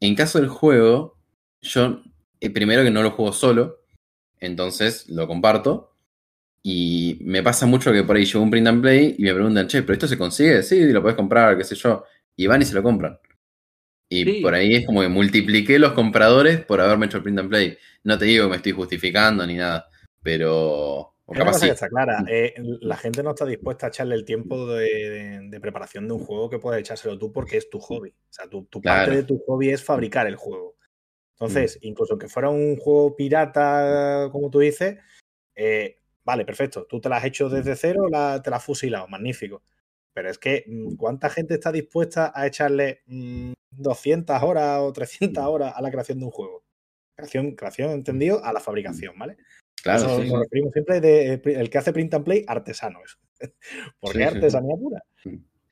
En caso del juego, yo eh, primero que no lo juego solo, entonces lo comparto. Y me pasa mucho que por ahí llevo un print and play y me preguntan, che, ¿pero esto se consigue? Sí, lo puedes comprar, qué sé yo. Y van y se lo compran. Y por ahí es como que multipliqué los compradores por haberme hecho el print and play. No te digo que me estoy justificando ni nada, pero está clara. Mm. Eh, la gente no está dispuesta a echarle el tiempo de, preparación de un juego que puedes echárselo tú porque es tu hobby. O sea, tu, parte de tu hobby es fabricar el juego. Entonces, mm. incluso que fuera un juego pirata, como tú dices, eh, vale, perfecto. Tú te lo has hecho desde cero, te la has fusilado, magnífico. Pero es que, mm, ¿cuánta gente está dispuesta a echarle 200 horas o 300 horas a la creación de un juego? Creación, creación entendido, a la fabricación, ¿vale? Claro, Nos referimos siempre de eh, el que hace print and play artesano. Porque es artesanía pura.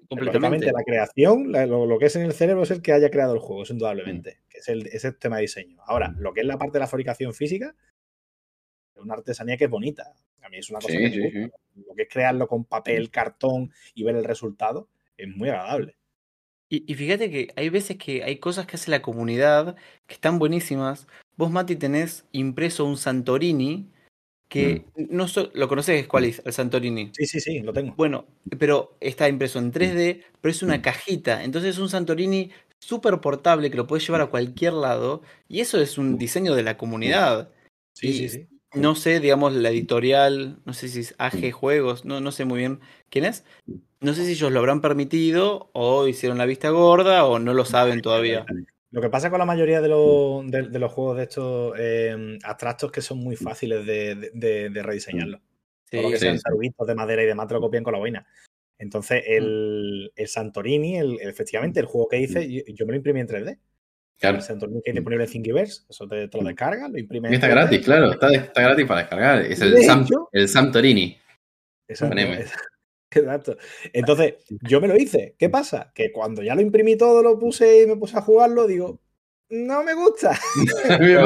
Completamente. La creación, lo, que es en el cerebro es el que haya creado el juego, es indudablemente, que es el, ese tema de diseño. Ahora, lo que es la parte de la fabricación física, es una artesanía que es bonita. A mí es una cosa que Lo que es crearlo con papel, cartón y ver el resultado es muy agradable. Y, y, fíjate que hay veces que hay cosas que hace la comunidad que están buenísimas. Vos, Mati, tenés impreso un Santorini que mm. no lo conoces cuál es el Santorini. Sí, sí, sí, lo tengo. Bueno, pero está impreso en 3D, pero es una mm. cajita. Entonces es un Santorini súper portable que lo puedes llevar a cualquier lado. Y eso es un diseño de la comunidad. Sí, sí, sí. No sé, digamos, la editorial, no sé si es AG Juegos, no, no sé muy bien quién es. No sé si ellos lo habrán permitido o hicieron la vista gorda o no lo saben todavía. Lo que pasa con la mayoría de, los, de, los juegos de estos eh, abstractos que son muy fáciles de, de rediseñarlos. Sí, Todo lo que sean de madera y demás te lo copian con la boina. Entonces, mm. el, el Santorini, el, efectivamente, el juego que hice, mm. yo, me lo imprimí en 3D. Claro. El Santorini que es disponible en Thingiverse, eso te, lo mm. descargas, lo imprimes. está gratis, claro, está, está, gratis para descargar. Es el, Sam, el Santorini. Exacto. Exacto. Entonces, yo me lo hice. ¿Qué pasa? Que cuando ya lo imprimí todo, lo puse y me puse a jugarlo, digo, no me gusta. puede,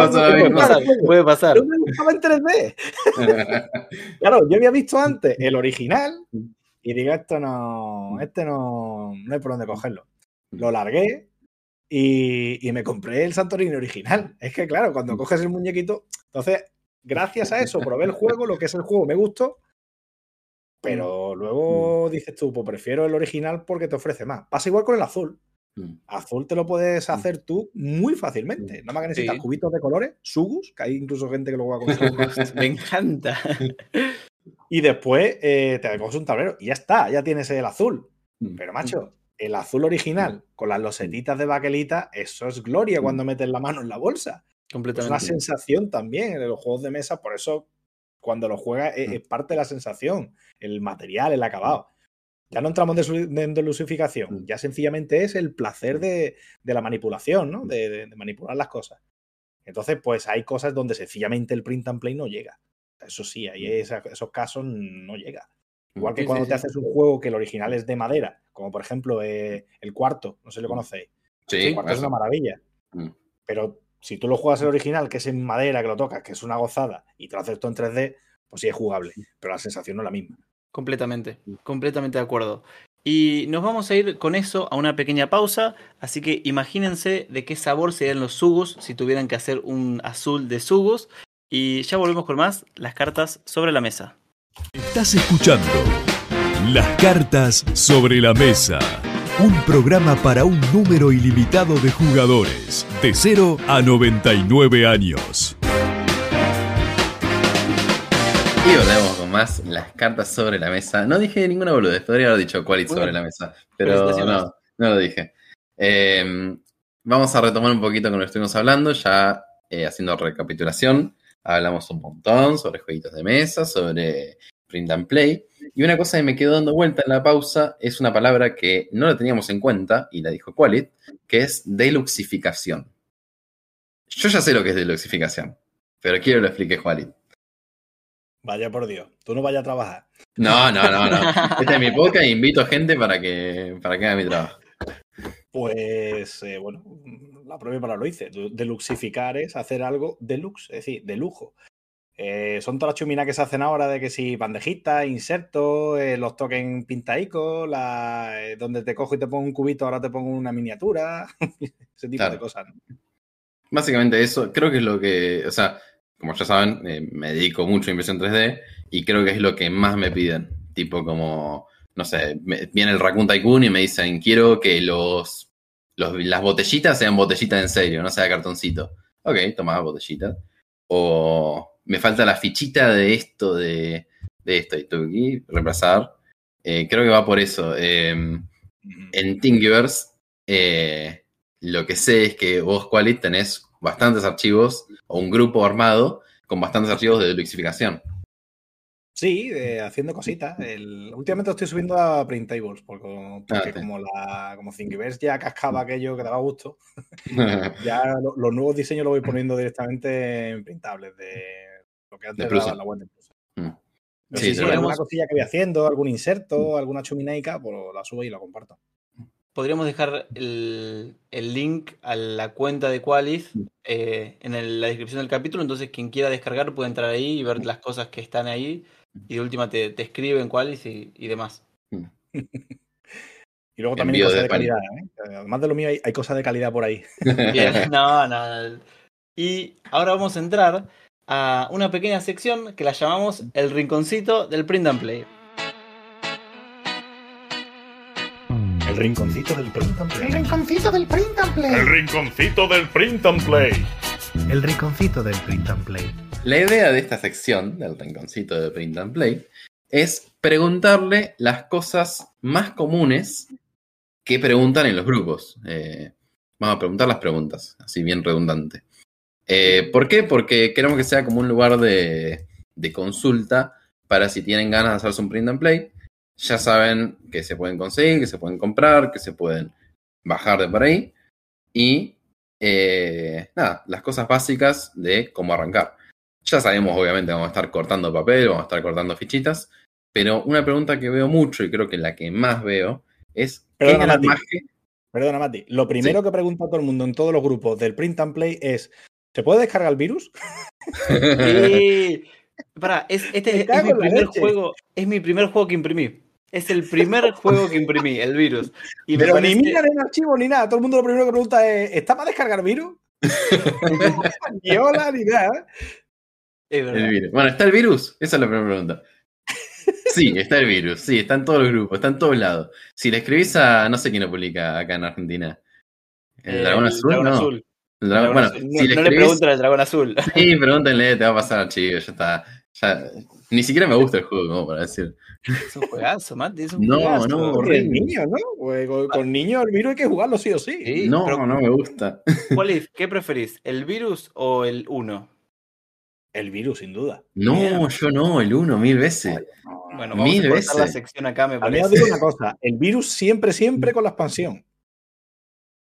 pasar, puede pasar. No me gustaba en 3D. claro, yo había visto antes el original y digo, esto no, este no, no hay por dónde cogerlo. Lo largué y, y me compré el Santorini original. Es que, claro, cuando coges el muñequito, entonces, gracias a eso, probé el juego, lo que es el juego me gustó pero mm. luego dices tú, pues prefiero el original porque te ofrece más. Pasa igual con el azul. Mm. Azul te lo puedes mm. hacer tú muy fácilmente. Nada más que necesitas cubitos de colores, sugus, que hay incluso gente que lo juega con sugus. Me encanta. Y después eh, te coges un tablero y ya está, ya tienes el azul. Pero macho, el azul original con las losetitas de baquelita, eso es gloria cuando metes la mano en la bolsa. Es Completamente. una sensación también en los juegos de mesa, por eso cuando lo juegas es, es parte de la sensación, el material, el acabado. Ya no entramos de, su- de- de lusificación, Mm. ya sencillamente es el placer de, de la manipulación, ¿no? De, de- de manipular las cosas. Entonces, pues hay cosas donde sencillamente el print and play no llega. Eso sí, ahí esa- esos casos no llega. Igual que cuando sí, te sí. haces un juego que el original es de madera, como por ejemplo eh, el cuarto, no sé si lo conocéis. Sí, el cuarto es una maravilla. Mm. Pero si tú lo juegas el original, que es en madera, que lo tocas, que es una gozada, y te lo haces todo en 3D, pues sí es jugable. Pero la sensación no es la misma. Completamente, completamente de acuerdo. Y nos vamos a ir con eso a una pequeña pausa, así que imagínense de qué sabor serían los sugus si tuvieran que hacer un azul de sugus. Y ya volvemos con más, las cartas sobre la mesa. Estás escuchando Las cartas sobre la mesa. Un programa para un número ilimitado de jugadores, de 0 a 99 años. Y volvemos con más las cartas sobre la mesa. No dije ninguna boludez, podría haber dicho Qualit Bueno, sobre la mesa, pero no, no lo dije. Eh, vamos a retomar un poquito con lo que estuvimos hablando, ya eh, haciendo recapitulación. Hablamos un montón sobre jueguitos de mesa, sobre print and play. Y una cosa que me quedó dando vuelta en la pausa es una palabra que no la teníamos en cuenta, y la dijo Qualit, que es deluxificación. Yo ya sé lo que es deluxificación, pero quiero que lo explique Qualit. Vaya por Dios, tú no vayas a trabajar. No, no, no, no. Este es mi podcast e invito gente para que, para que haga mi trabajo. Pues, eh, bueno, la propia palabra lo dice. Deluxificar es hacer algo deluxe, es decir, de lujo. Eh, son todas las chuminas que se hacen ahora de que si bandejitas, insertos, eh, los tokens pintaicos, la, eh, donde te cojo y te pongo un cubito, ahora te pongo una miniatura, ese tipo Claro. de cosas. ¿no? Básicamente eso, creo que es lo que, o sea, como ya saben, me dedico mucho a impresión 3D y creo que es lo que más me piden. Tipo como, no sé, me- viene el Raccoon Tycoon y me dicen, quiero que los, los- las botellitas sean botellitas en serio, no sea cartoncito. Ok, toma botellita. O me falta la fichita de esto, de, de esto, y tuve que reemplazar. Eh, creo que va por eso. Em, en Thingiverse, eh, lo que sé es que vos, Qualit, tenés bastantes archivos o un grupo armado con bastantes archivos de deluxificación. Sí, eh, haciendo cositas. El- últimamente lo estoy subiendo a Printables, porque, porque Ah, sí. como la como Thingiverse ya cascaba aquello que daba gusto, ya lo- los nuevos diseños los voy poniendo directamente en printables de lo que antes daba la web de Prusa. Mm. Sí, sí, sí, alguna cosilla que voy haciendo, algún inserto, alguna chuminaica, pues la subo y la comparto. Podríamos dejar el, el link a la cuenta de Qualis eh, en el- la descripción del capítulo, entonces quien quiera descargar puede entrar ahí y ver las cosas que están ahí y de última te, te escriben Qualis y, y demás. Y luego también hay cosas de de calidad. ¿eh? Además de lo mío, hay, hay cosas de calidad por ahí. Bien, no, no. Y ahora vamos a entrar a una pequeña sección que la llamamos el rinconcito del print and play. El rinconcito del print and El play. rinconcito del print and play. El rinconcito del print and play. El rinconcito del print and play. La idea de esta sección, del rinconcito de Print and Play, es preguntarle las cosas más comunes que preguntan en los grupos. Eh, vamos a preguntar las preguntas, así bien redundante. Eh, ¿Por qué? Porque queremos que sea como un lugar de, de consulta para si tienen ganas de hacerse un print and play. Ya saben que se pueden conseguir, que se pueden comprar, que se pueden bajar de por ahí. Y eh, nada, las cosas básicas de cómo arrancar. Ya sabemos, obviamente, vamos a estar cortando papel, vamos a estar cortando fichitas. Pero una pregunta que veo mucho y creo que la que más veo es: ¿qué Perdona, gramaje? Mati. Perdona, Mati. Lo primero que pregunta todo el mundo en todos los grupos del print and play es: ¿se puede descargar el virus? Y... Pará, es, este es, mi primer juego, es mi primer juego que imprimí. Es el primer juego que imprimí, el virus. Y me Pero parece- ni miran el archivo ni nada. Todo el mundo lo primero que pregunta es: ¿está para descargar virus? ni hola ni nada. es verdad. El virus. Bueno, ¿está el virus? Esa es la primera pregunta. Sí, está el virus. Sí, está en todos los grupos, está en todos lados. Si le escribís a. No sé quién lo publica acá en Argentina. ¿El Eh, dragón azul? dragón no. azul. El dragón- Dragón bueno, azul. si No, le no le escribís. pregunten al dragón azul. Sí, pregúntenle, te va a pasar archivo, ya está. Ya, ni siquiera me gusta el juego, como para decir. Es un juegazo, Mati, es un No, juegazo. no, Con horrible. niños, ¿no? Con, con niños el virus hay que jugarlo sí o sí. Sí, no, pero no me gusta. ¿cuál es? ¿Qué preferís? ¿El virus o el 1? El virus, sin duda. No, yo no, el uno, mil veces. Bueno, vamos Mil a cortar la veces. sección acá, me A mí parece. digo una cosa, el virus siempre, siempre con la expansión.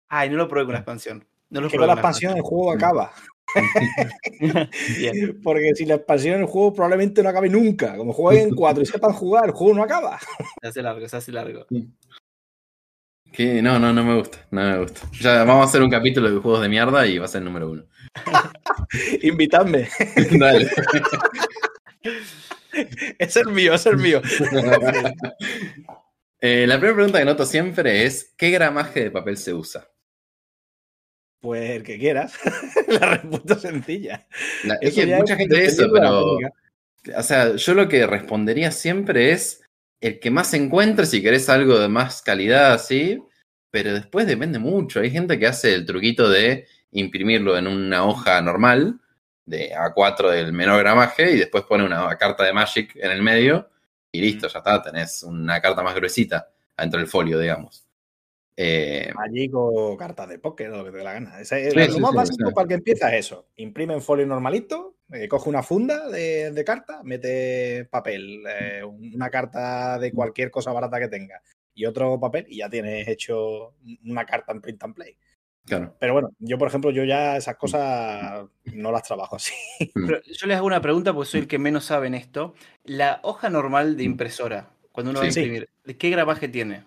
Ay, no lo probé con la expansión. No lo Que con la expansión el juego acaba. Bien. Porque si la expansión el juego probablemente no acabe nunca. Como jueguen en cuatro y sepan jugar, el juego no acaba. Se hace largo, se hace largo. Que no, no, no me gusta, no me gusta. Ya vamos a hacer un capítulo de juegos de mierda y va a ser el número uno. Invitadme. Dale. Es el mío, es el mío. Eh, la primera pregunta que noto siempre es: ¿qué gramaje de papel se usa? Pues el que quieras. La respuesta es sencilla. La- es que mucha es gente eso, pero. O sea, yo lo que respondería siempre es el que más encuentres si querés algo de más calidad así, pero después depende mucho. Hay gente que hace el truquito de imprimirlo en una hoja normal, de A4 del menor gramaje, y después pone una carta de Magic en el medio, y listo, ya está, tenés una carta más gruesita dentro del folio, digamos. Eh, Magic o cartas de póker, lo que te dé la gana. Ese- Sí, lo sí, más sí, básico para el que empieza es eso. Imprime en folio normalito, eh, coge una funda de, de carta, mete papel, eh, una carta de cualquier cosa barata que tenga y otro papel y ya tienes hecho una carta en print and play. claro. Pero bueno, yo por ejemplo, yo ya esas cosas no las trabajo así. Pero yo les hago una pregunta porque soy el que menos sabe en esto. La hoja normal de impresora, cuando uno va a imprimir, ¿de qué gramaje tiene?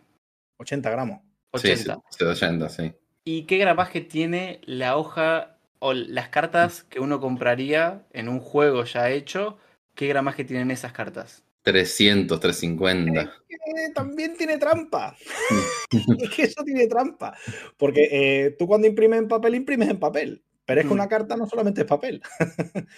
80 gramos. 80. Sí, sí, 80, sí. ¿Y qué gramaje tiene la hoja o las cartas que uno compraría en un juego ya hecho? ¿Qué gramaje tienen esas cartas? 300, 350. Eh, también tiene trampa. es que eso tiene trampa. Porque eh, tú cuando imprimes en papel, imprimes en papel. Pero es que Mm. una carta no solamente es papel.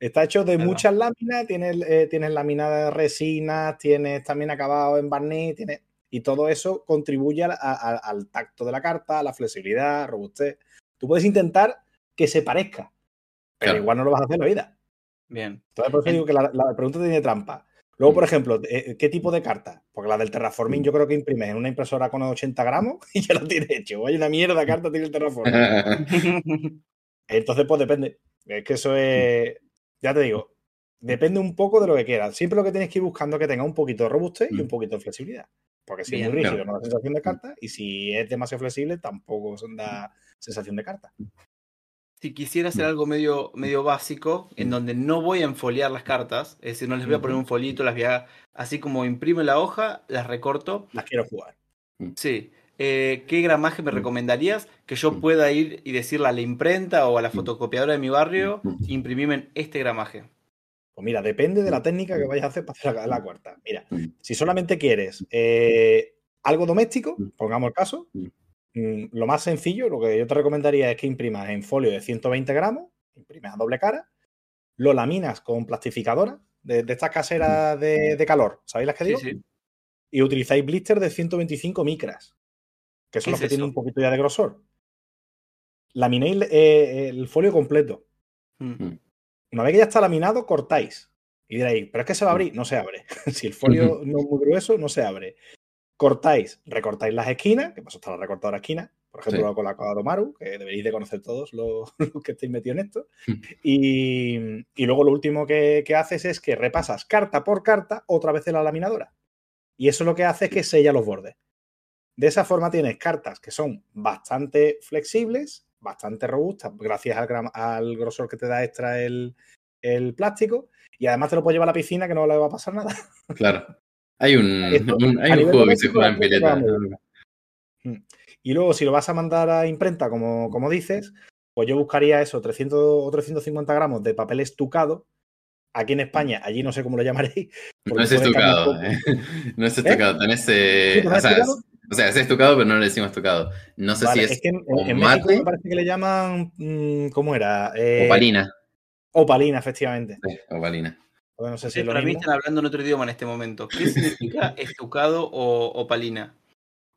Está hecho de muchas láminas, tienes, eh, tienes láminas de resina, tienes también acabado en barniz, tienes... y todo eso contribuye al, a- a- al tacto de la carta, a la flexibilidad, robustez. Tú puedes intentar que se parezca, pero Claro. igual no lo vas a hacer en la vida. Bien. Entonces, por eso digo que la, la pregunta tiene trampa. Luego, por ejemplo, eh, ¿qué tipo de carta? Porque la del terraforming yo creo que imprimes en una impresora con 80 gramos y ya lo tienes hecho. Vaya una mierda de carta tiene el terraforming. Entonces, pues depende. Es que eso es, ya te digo, depende un poco de lo que quieras. Siempre lo que tienes que ir buscando es que tenga un poquito de robustez y un Mm. poquito de flexibilidad. Porque si es muy rígido Claro. no da sensación de carta y si es demasiado flexible tampoco da sensación de carta. Si quisiera hacer Mm. algo medio, medio básico, en donde no voy a enfoliar las cartas, es decir, no les voy a poner un folito, las voy a, así como imprimo la hoja, las recorto. Las quiero jugar. Sí. Eh, ¿Qué gramaje me Mm. recomendarías que yo Mm. pueda ir y decirle a la imprenta o a la fotocopiadora de mi barrio, Mm. imprimirme en este gramaje? Pues mira, depende de la técnica que vayas a hacer para hacer la, la cuarta. Mira, Mm. si solamente quieres eh, algo doméstico, Mm. pongamos el caso, Mm. mm, lo más sencillo, lo que yo te recomendaría es que imprimas en folio de 120 gramos, imprimes a doble cara, lo laminas con plastificadora de, de estas caseras de, de calor, ¿sabéis las que digo? sí. Y utilizáis blister de 125 micras, que son ¿Qué los que es tienen un poquito ya de grosor. Laminéis eh, el folio completo. Mm. Una vez que ya está laminado, cortáis. Y diréis, pero es que se va a abrir. No se abre. si el folio no es muy grueso, no se abre. Cortáis, recortáis las esquinas, que pasó está la recortadora esquina, por ejemplo, Sí. con la Maru, que deberéis de conocer todos los, los que estéis metidos en esto. Mm. Y, y luego lo último que, que haces es que repasas carta por carta otra vez en la laminadora. Y eso lo que hace es que sella los bordes. De esa forma tienes cartas que son bastante flexibles, bastante robustas, gracias al, grosor que te da extra el, el plástico, y además te lo puedes llevar a la piscina que no le va a pasar nada. Claro. Hay un, hay un juego que se juega en pileta. muy Y luego, si lo vas a mandar a imprenta, como, como dices, pues yo buscaría eso, 300 o 350 gramos de papel estucado. Aquí en España, allí no sé cómo lo llamaréis. No es estucado. eh. No es estucado. Tenés. eh, ¿Sí, tenés o, sea, estucado? es, o sea, es estucado, pero no le decimos estucado. No sé Vale, si es, es, que en, o en México me parece que le llaman. mm, ¿Cómo era? Eh, opalina. Opalina, efectivamente. Sí, opalina. Bueno, no sé si Sí, para mí están hablando en otro idioma en este momento. ¿Qué significa estucado o opalina?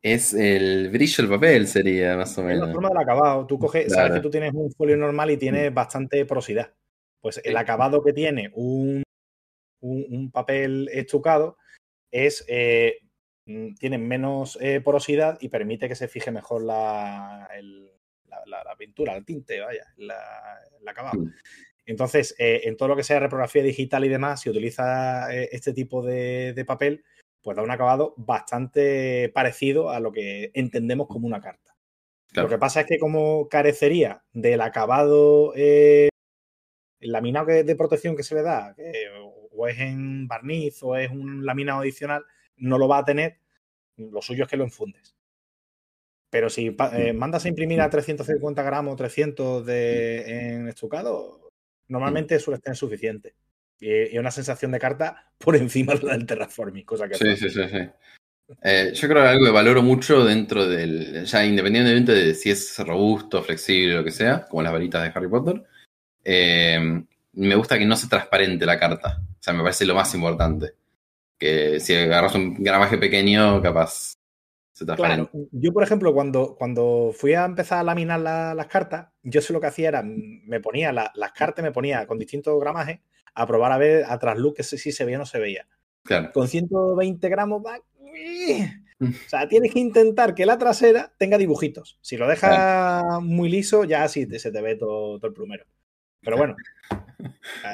Es el brillo del papel, sería más o Es la menos. forma del acabado. Tú coges, sabes Claro. Mm. que tú tienes un folio normal y tienes bastante porosidad. Pues el Sí. acabado que tiene un, un, un papel estucado es eh, mm, tiene menos eh, porosidad y permite que se fije mejor la, el- la, la- la pintura, el tinte, vaya, el acabado. Mm. Entonces, eh, en todo lo que sea reprografía digital y demás, si utiliza eh, este tipo de, de papel, pues da un acabado bastante parecido a lo que entendemos como una carta. Claro. Lo que pasa es que como carecería del acabado el laminado de protección que se le da, o es en barniz o es un laminado adicional, no lo va a tener. Lo suyo es que lo enfundes. Pero si eh, mandas a imprimir a 350 gramos, 300 de, en estucado, normalmente suele tener suficiente. Y, y una sensación de carta por encima de la del terraforming, cosa que Sí, sí, sí, sí. Eh, yo creo que algo que valoro mucho dentro del, ya independientemente de si es robusto, flexible, lo que sea, como las varitas de Harry Potter, eh, me gusta que no se transparente la carta. O sea, me parece lo más importante. Que si agarras un gramaje pequeño, capaz se. Claro, yo por ejemplo, cuando, cuando fui a empezar a laminar la- las cartas, yo sé lo que hacía era, mm, me ponía la- las cartas, me ponía con distintos gramajes a probar a ver a trasluz que si se veía o no se veía. Claro. Con 120 gramos va... O sea, tienes que intentar que la trasera tenga dibujitos. Si lo dejas muy liso, ya sí se te ve todo, todo el plumero. Pero bueno,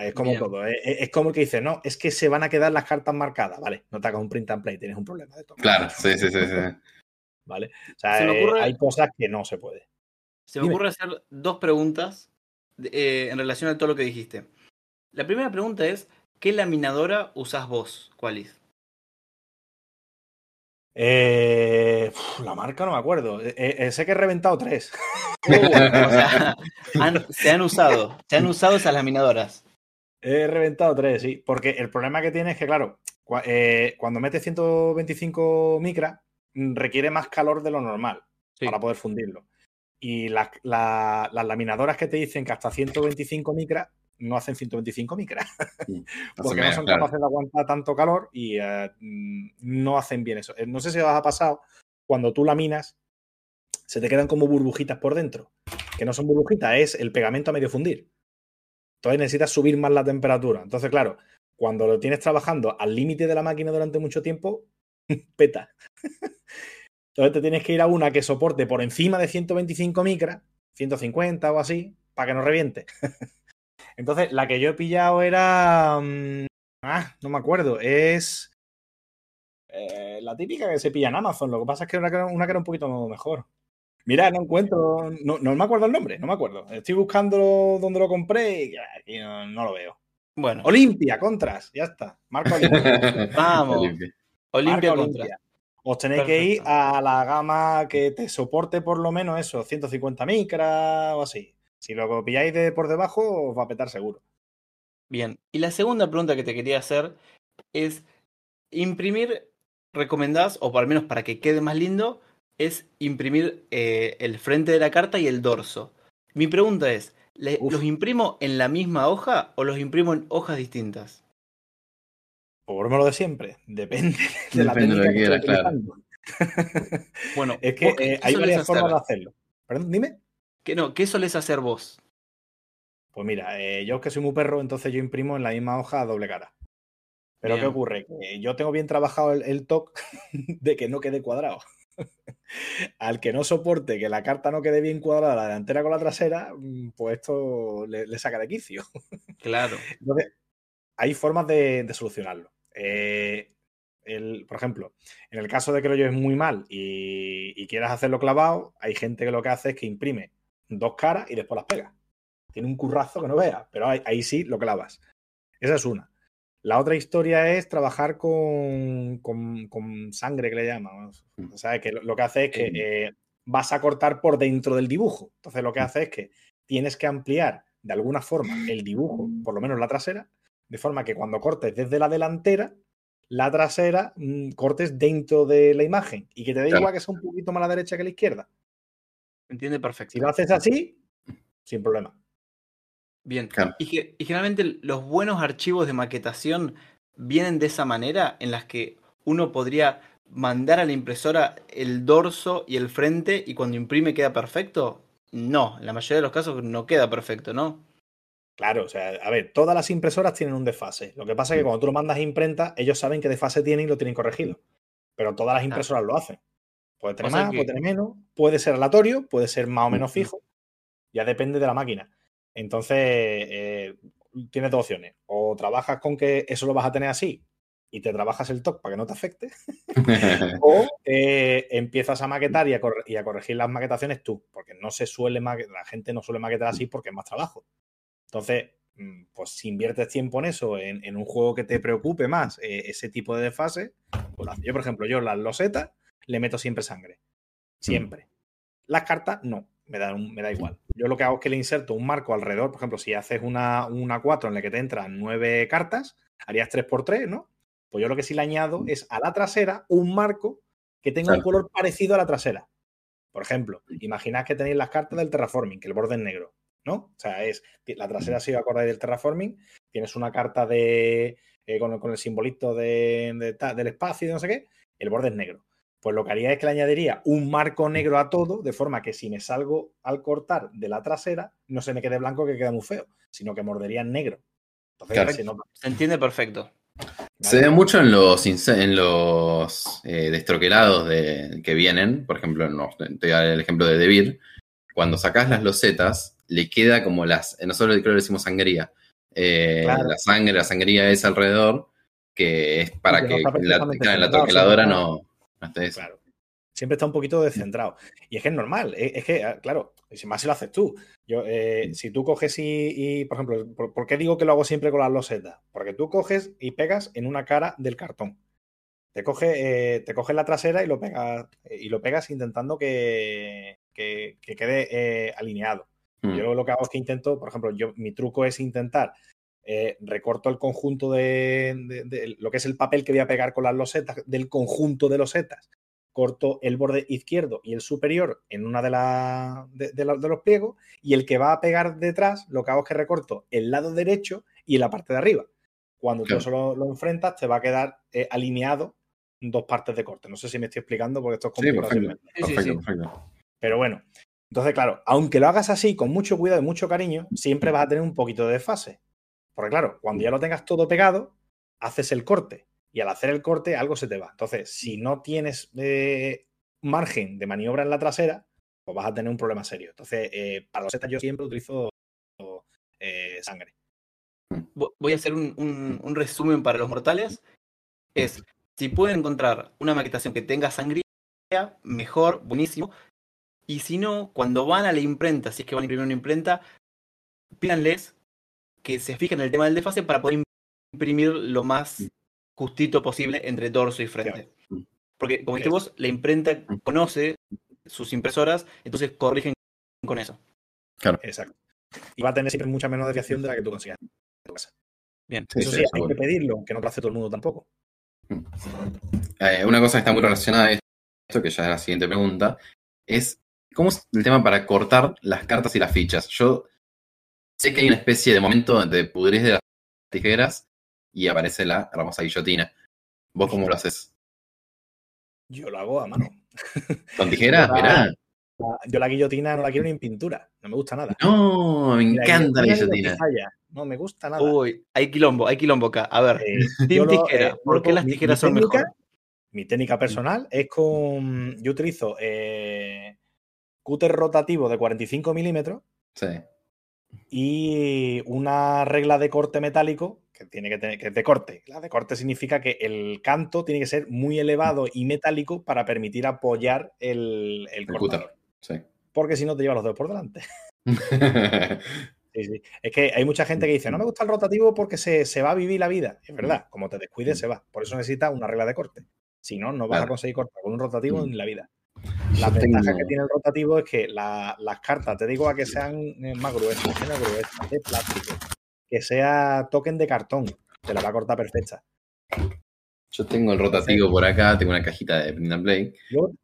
es como Bien. todo. Es, es como el que dice, no, es que se van a quedar las cartas marcadas. Vale, no te hagas un print and play, tienes un problema de todo. Claro, sí, sí, sí, sí. ¿Vale? O sea, Se me eh, ocurre- hay cosas que no se puede. Se me Dime. ocurre hacer dos preguntas eh, en relación a todo lo que dijiste. La primera pregunta es, ¿qué laminadora usás vos, Qualis? Eh, uf, la marca no me acuerdo. Eh, eh, sé que he reventado tres. Uh, o sea, han- se han usado, se han usado esas laminadoras. He reventado tres, sí. Porque el problema que tiene es que, claro, cua- eh, cuando metes 125 micras, mm, requiere más calor de lo normal Sí. para poder fundirlo. Y las, la- las laminadoras que te dicen que hasta 125 micras no hacen 125 micras. Porque no son claro. capaces de aguantar tanto calor y eh, mm, no hacen bien eso. Eh, No sé si os ha pasado, cuando tú laminas, se te quedan como burbujitas por dentro. Que no son burbujitas, es el pegamento a medio fundir. Entonces necesitas subir más la temperatura. Entonces, claro, cuando lo tienes trabajando al límite de la máquina durante mucho tiempo, peta. Entonces te tienes que ir a una que soporte por encima de 125 micras, 150 o así, para que no reviente. Entonces, la que yo he pillado era. mm, ah, no me acuerdo. Es. eh, la típica que se pilla en Amazon. Lo que pasa es que una, que era- una que era un poquito mejor. Mira, no encuentro. No, no me acuerdo el nombre, no me acuerdo. Estoy buscando dónde lo compré y, y no, no lo veo. Bueno, Olimpia, contras, ya está. Marca Olimpia. Vamos. Olimpia. Olimpia Marca contra. Olimpia. Os tenéis que ir a la gama que te soporte por lo menos eso, 150 micras o así. Si lo pilláis de por debajo, os va a petar seguro. Bien. Y la segunda pregunta que te quería hacer es, imprimir, recomendás, o por al menos para que quede más lindo, es imprimir eh, el frente de la carta y el dorso. Mi pregunta es, ¿le- Uf. ¿los imprimo en la misma hoja o los imprimo en hojas distintas? Por lo de siempre. Depende de la Depende de lo técnica que quieras, utilizando. Bueno, es que ¿vos qué- eh, qué hay varias formas hacer? de hacerlo. Perdón, dime. ¿Qué, no, ¿Qué solés hacer vos? Pues mira, eh, yo es que soy muy perro, entonces yo imprimo en la misma hoja a doble cara. Pero ¿qué ocurre? Que yo tengo bien trabajado el, el toque de que no quede cuadrado. Al que no soporte que la carta no quede bien cuadrada la delantera con la trasera, mm, pues esto le, le saca de quicio. Claro. Entonces, hay formas de, de solucionarlo. Eh, el- por ejemplo, en el caso de que lo lleves muy mal y, y quieras hacerlo clavado, hay gente que lo que hace es que imprime dos caras y después las pega. Tiene un currazo que no veas, pero ahí, ahí sí lo clavas. Esa es una. La otra historia es trabajar con, con- con sangre, que le llaman. O sea, que lo, lo que hace es que eh, vas a cortar por dentro del dibujo. Entonces, lo que hace es que tienes que ampliar de alguna forma el dibujo, por lo menos la trasera, de forma que cuando cortes desde la delantera, la trasera mm, cortes dentro de la imagen y que te dé Claro. igual que sea un poquito más a la derecha que a la izquierda. Entiende perfecto. Si lo haces así, sin problema. Bien. Claro. Y, ge- y generalmente los buenos archivos de maquetación vienen de esa manera en las que uno podría mandar a la impresora el dorso y el frente y cuando imprime queda perfecto. No, en la mayoría de los casos no queda perfecto, ¿no? Claro, o sea, a ver, todas las impresoras tienen un desfase. Lo que pasa es que cuando tú lo mandas a imprenta, ellos saben qué desfase tienen y lo tienen corregido. Pero todas las impresoras lo hacen. Puede tener O sea más, que- puede tener menos, puede ser aleatorio, puede ser más o menos fijo. Ya depende de la máquina. Entonces, eh, tienes dos opciones. O trabajas con que eso lo vas a tener así y te trabajas el TOC para que no te afecte. O eh, empiezas a maquetar y a, corre- y a corregir las maquetaciones tú, porque no se suele la gente no suele maquetar así porque es más trabajo. Entonces, mm, pues si inviertes tiempo en eso, en, en un juego que te preocupe más eh, ese tipo de desfase, pues yo, por ejemplo, yo las losetas le meto siempre sangre. Siempre. Las cartas, no, me da, un- me da igual. Yo lo que hago es que le inserto un marco alrededor, por ejemplo, si haces una, una 4 en la que te entran 9 cartas, harías 3x3, ¿no? Pues yo lo que sí le añado es a la trasera un marco que tenga un color parecido a la trasera. Por ejemplo, imaginad que tenéis las cartas del terraforming, que el borde es negro, ¿no? O sea, es la trasera si os acordáis del terraforming, tienes una carta de eh, con, el- con el simbolito de, de del espacio y no sé qué, el borde es negro. Pues lo que haría es que le añadiría un marco negro a todo, de forma que si me salgo al cortar de la trasera, no se me quede blanco que queda muy feo, sino que mordería en negro. Entonces Claro. se entiende perfecto. Se ve mucho en los, en los eh, destroquelados de, que vienen. Por ejemplo, no, te voy a dar el ejemplo de Debir. Cuando sacás las losetas, le queda como las. Nosotros creo que le decimos sangría. Eh, Claro. La sangre, la sangría es alrededor, que es para que la, la troqueladora no, Claro. Siempre está un poquito descentrado. Y es que es normal. Es, es que, ah, claro, si más si lo haces tú. Yo, eh, si tú coges y, y, por ejemplo, ¿por, por qué digo que lo hago siempre con las losetas? Porque tú coges y pegas en una cara del cartón. Te coge, eh, te coges la trasera y lo pegas, y lo pegas intentando que, que- que quede eh, alineado. Mm. Yo lo que hago es que intento, por ejemplo, yo, mi truco es intentar, eh, recorto el conjunto de, de- de lo que es el papel que voy a pegar con las losetas, del conjunto de losetas. Corto el borde izquierdo y el superior en una de, la- de, de la- de los pliegos y el que va a pegar detrás, lo que hago es que recorto el lado derecho y la parte de arriba. Cuando Claro. tú eso lo, lo enfrentas, te va a quedar eh, alineado dos partes de corte. No sé si me estoy explicando porque esto es Sí, complicado. perfecto. Sí, perfecto. Pero bueno, entonces, claro, aunque lo hagas así, con mucho cuidado y mucho cariño, siempre vas a tener un poquito de desfase. Porque, claro, cuando ya lo tengas todo pegado, haces el corte. Y al hacer el corte, algo se te va. Entonces, si no tienes eh, margen de maniobra en la trasera, pues vas a tener un problema serio. Entonces, eh, para los setas yo siempre utilizo eh, sangre. Vo- Voy a hacer un, un- un resumen para los mortales. Es, si pueden encontrar una maquetación que tenga sangría, mejor, buenísimo. Y si no, cuando van a la imprenta, si es que van a imprimir una imprenta, pídanles que se fijen en el tema del desfase para poder imprimir lo más justito posible entre dorso y frente. Porque, como dijiste vos, la imprenta conoce sus impresoras, entonces corrigen con eso. Exacto. Y va a tener siempre mucha menos desviación de la que tú consigas en tu casa. Bien. Sí, Eso sí, hay que pedirlo, que no lo hace todo el mundo tampoco. Eh, una cosa que está muy relacionada a esto, que ya es la siguiente pregunta, es cómo es el tema para cortar las cartas y las fichas. Yo sé que hay una especie de momento de pudriz de las tijeras y aparece la hermosa guillotina. ¿Vos cómo lo haces? Yo lo hago a mano. ¿Con tijeras? Yo la- yo la guillotina no la quiero ni en pintura. No me gusta nada. No, me encanta la guillotina. No me gusta nada. Uy, hay quilombo, hay quilombo acá. A ver, Eh, Team lo- tijera. eh, ¿Por qué las tijeras mi son técnica- mejor? Mi técnica personal es con. Yo utilizo eh, cúter rotativo de 45 milímetros Sí. Y una regla de corte metálico que tiene que tener que es de corte. La de corte significa que el canto tiene que ser muy elevado y metálico para permitir apoyar el, el El cortador. Sí. Porque si no te lleva los dedos por delante. Sí, sí. Es que hay mucha gente que dice, no me gusta el rotativo porque se, se va a vivir la vida. Es verdad, como te descuides, se va. Por eso necesitas una regla de corte. Si no, no vas a conseguir cortar con un rotativo Mm. en la vida. Yo La ventaja tengo- que tiene el rotativo es que la- las cartas, te digo a que sean eh, más gruesas, menos gruesas, de plástico, que sea token de cartón, te la va a cortar perfecta. Yo tengo el rotativo por acá, tengo una cajita de print and play.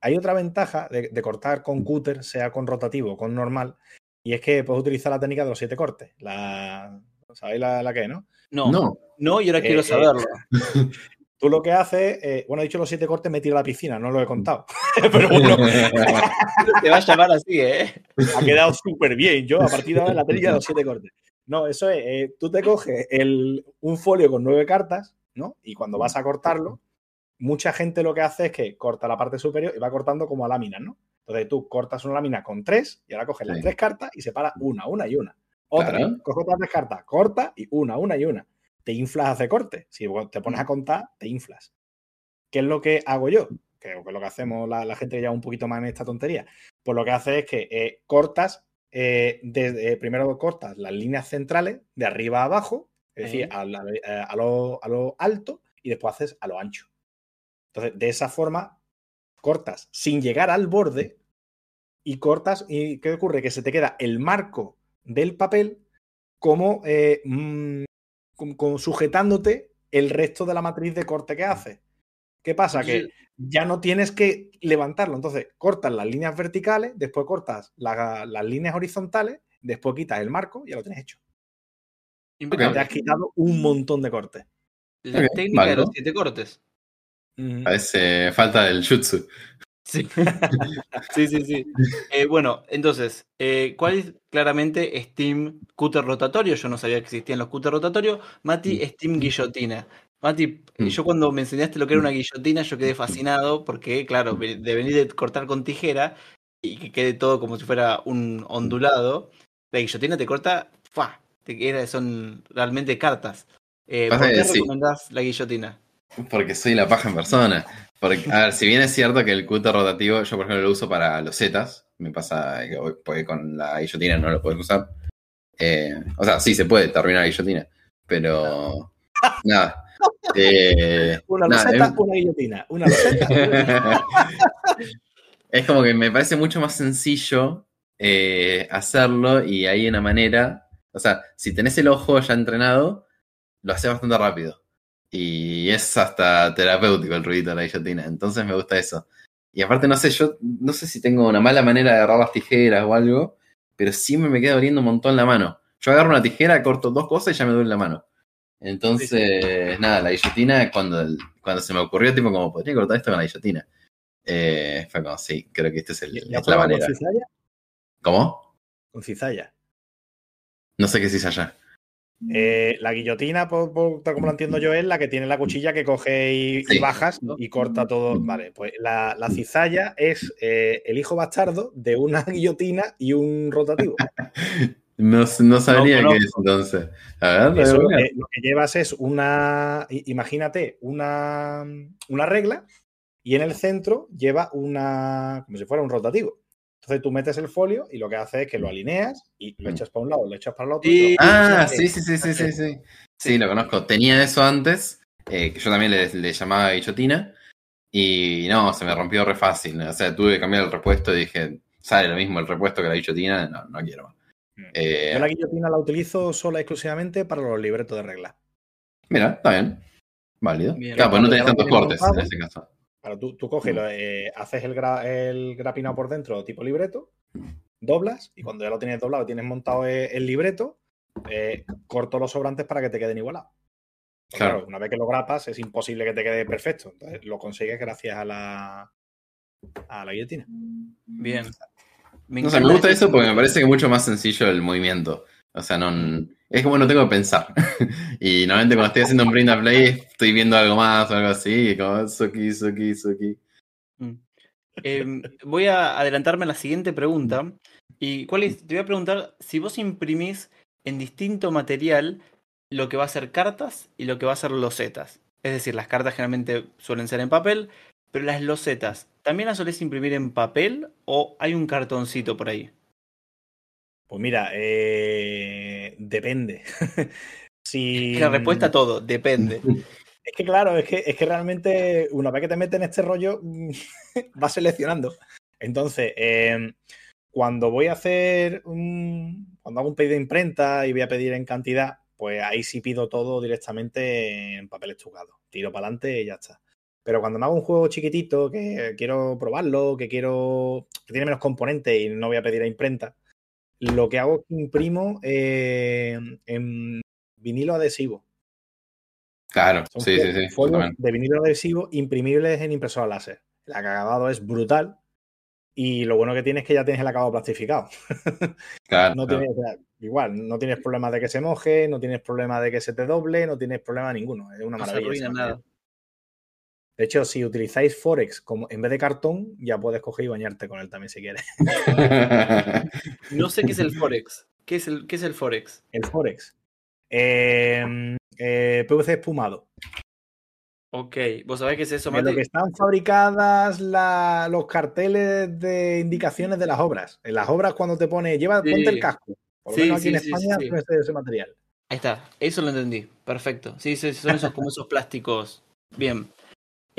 Hay otra ventaja de, de cortar con cúter, sea con rotativo o con normal, y es que puedes utilizar la técnica de los siete cortes. La, ¿Sabéis la, la que no? No, no, No, y ahora Eh, quiero eh, saberlo. Tú lo que haces, eh, bueno, he dicho los siete cortes, me he tirado a la piscina, no lo he contado. Pero bueno, Te va a llamar así, ¿eh? ha quedado súper bien. Yo, a partir de ahora, la técnica de los siete cortes. No, eso es, eh, tú te coges el, un folio con nueve cartas, ¿no? Y cuando vas a cortarlo, mucha gente lo que hace es que corta la parte superior y va cortando como a láminas, ¿no? Entonces tú cortas una lámina con tres y ahora coges las Sí. tres cartas y separa una, una y una. Otra, Claro. coge otras tres cartas, corta y una, una y una. Te inflas hace corte. Si te pones a contar, te inflas. ¿Qué es lo que hago yo? Que que es lo que hacemos la, la gente que lleva un poquito más en esta tontería. Pues lo que hace es que eh, cortas, eh, desde- eh, primero cortas las líneas centrales de arriba a abajo, es decir, a, la- a lo, a lo alto y después haces a lo ancho. Entonces, de esa forma, cortas sin llegar al borde y cortas. ¿Y qué ocurre? Que se te queda el marco del papel como, mm, como- sujetándote el resto de la matriz de corte que haces. ¿Qué pasa? Que ya no tienes que levantarlo. Entonces, cortas las líneas verticales, después cortas la- las líneas horizontales, después quitas el marco y ya lo tienes hecho. Impecable. Te has quitado un montón de cortes. La técnica de los siete cortes. Parece falta del jutsu. Sí, sí, sí. sí. Eh, bueno, entonces, eh, ¿cuál es claramente Steam Cutter rotatorio? Yo no sabía que existían los Cutter rotatorios. Mati, Steam guillotina. Mati, Mm. yo cuando me enseñaste lo que era una guillotina, yo quedé fascinado porque, claro, de venir de cortar con tijera y que quede todo como si fuera un ondulado, la guillotina te corta, ¡fua! Te son realmente cartas. Eh, ¿Por qué sí. recomendás la guillotina? Porque soy la paja en persona. Porque, a ver, si bien es cierto que el cutter rotativo, yo por ejemplo lo uso para los zetas, me pasa que porque con la guillotina no lo puedes usar. Eh, o sea, sí se puede, te arruina la guillotina, pero nada. Eh, Una nada, loseta, es- una guillotina. Una loseta. es como que me parece mucho más sencillo eh, hacerlo y hay una manera, o sea, si tenés el ojo ya entrenado, lo haces bastante rápido. Y es hasta terapéutico el ruidito de la guillotina, entonces me gusta eso. Y aparte, no sé, yo no sé si tengo una mala manera de agarrar las tijeras o algo, pero siempre me queda doliendo un montón la mano. Yo agarro una tijera, corto dos cosas y ya me duele la mano. Entonces, nada, la guillotina, cuando, cuando se me ocurrió, tipo, como podría cortar esto con la guillotina. Eh, fue como, sí, creo que esta es, el- ¿Ya es la manera. con cizalla? ¿Cómo? Con cizalla. No sé qué dice allá. Eh, la guillotina, por, por- tal como la entiendo yo, es la que tiene la cuchilla que coge y, bajas y corta todo. Vale, pues la, la cizalla es eh, el hijo bastardo de una guillotina y un rotativo. No, no sabría No qué es entonces. A ver, Eso, a ver. eh, lo que llevas es una, imagínate, una, una regla y en el centro lleva una, como si fuera un rotativo. Entonces tú metes el folio y lo que hace es que lo alineas y lo Mm. echas para un lado, lo echas para el otro. Sí. y lo- Ah, Sí, sí, sí, sí, sí, sí, sí. Sí, lo conozco. Tenía eso antes, eh, que yo también le, le llamaba guillotina. Y no, se me rompió re fácil. O sea, tuve que cambiar el repuesto y dije, sale lo mismo el repuesto que la guillotina. No, no quiero más. Mm. Eh, Yo la guillotina la utilizo sola y exclusivamente para los libretos de reglas. Mira, está bien. Válido. Bien. claro, pues no tenés tantos cortes en ese caso. Claro, tú, tú coges, lo, eh, haces el, gra- el grapinado por dentro tipo libreto, doblas y cuando ya lo tienes doblado, tienes montado eh, el libreto, eh, corto los sobrantes para que te queden igualados. Pues Claro. claro, una vez que lo grapas es imposible que te quede perfecto. Entonces lo consigues gracias a la, a la guillotina. Bien. Me No sé, me gusta eso porque me parece que es mucho más sencillo el movimiento. O sea, no. Es como no tengo que pensar. y normalmente cuando estoy haciendo un print and play estoy viendo algo más o algo así. Como Suki, Suki, Suki. Mm. Eh, voy a adelantarme a la siguiente pregunta. Y cuál es, te voy a preguntar si vos imprimís en distinto material lo que va a ser cartas y lo que va a ser losetas. Es decir, las cartas generalmente suelen ser en papel, pero las losetas, ¿también las solés imprimir en papel o hay un cartoncito por ahí? Pues mira, eh, depende. si, La respuesta a todo, depende. Es que claro, es que, es que realmente una vez que te metes en este rollo, vas seleccionando. Entonces, eh, cuando voy a hacer un, cuando hago un pedido de imprenta y voy a pedir en cantidad, pues ahí sí pido todo directamente en papel estucado. Tiro para adelante y ya está. Pero cuando me hago un juego chiquitito que quiero probarlo, que quiero. que tiene menos componentes y no voy a pedir a imprenta, lo que hago es que imprimo eh, en vinilo adhesivo. Claro, Son sí, sí, sí. de vinilo adhesivo imprimibles en impresora láser. El acabado es brutal y lo bueno que tiene es que ya tienes el acabado plastificado. Claro, No claro. tiene- o sea, igual, no tienes problema de que se moje, no tienes problema de que se te doble, no tienes problema ninguno. Es una No se maravilla. arruina ese nada. De hecho, si utilizáis Forex como en vez de cartón, ya puedes coger y bañarte con él también si quieres. No sé qué es el Forex. ¿Qué es el, qué es el Forex? El Forex. Eh, eh, PVC espumado. Ok, ¿vos sabés qué es eso, lo Mati? que están fabricadas la- los carteles de indicaciones de las obras. En las obras cuando te pone, lleva, Sí. ponte el casco. Por lo Sí, menos aquí sí, en España suele ser ese material. Ahí está, eso lo entendí. Perfecto. Sí, sí, son esos como esos plásticos. Bien.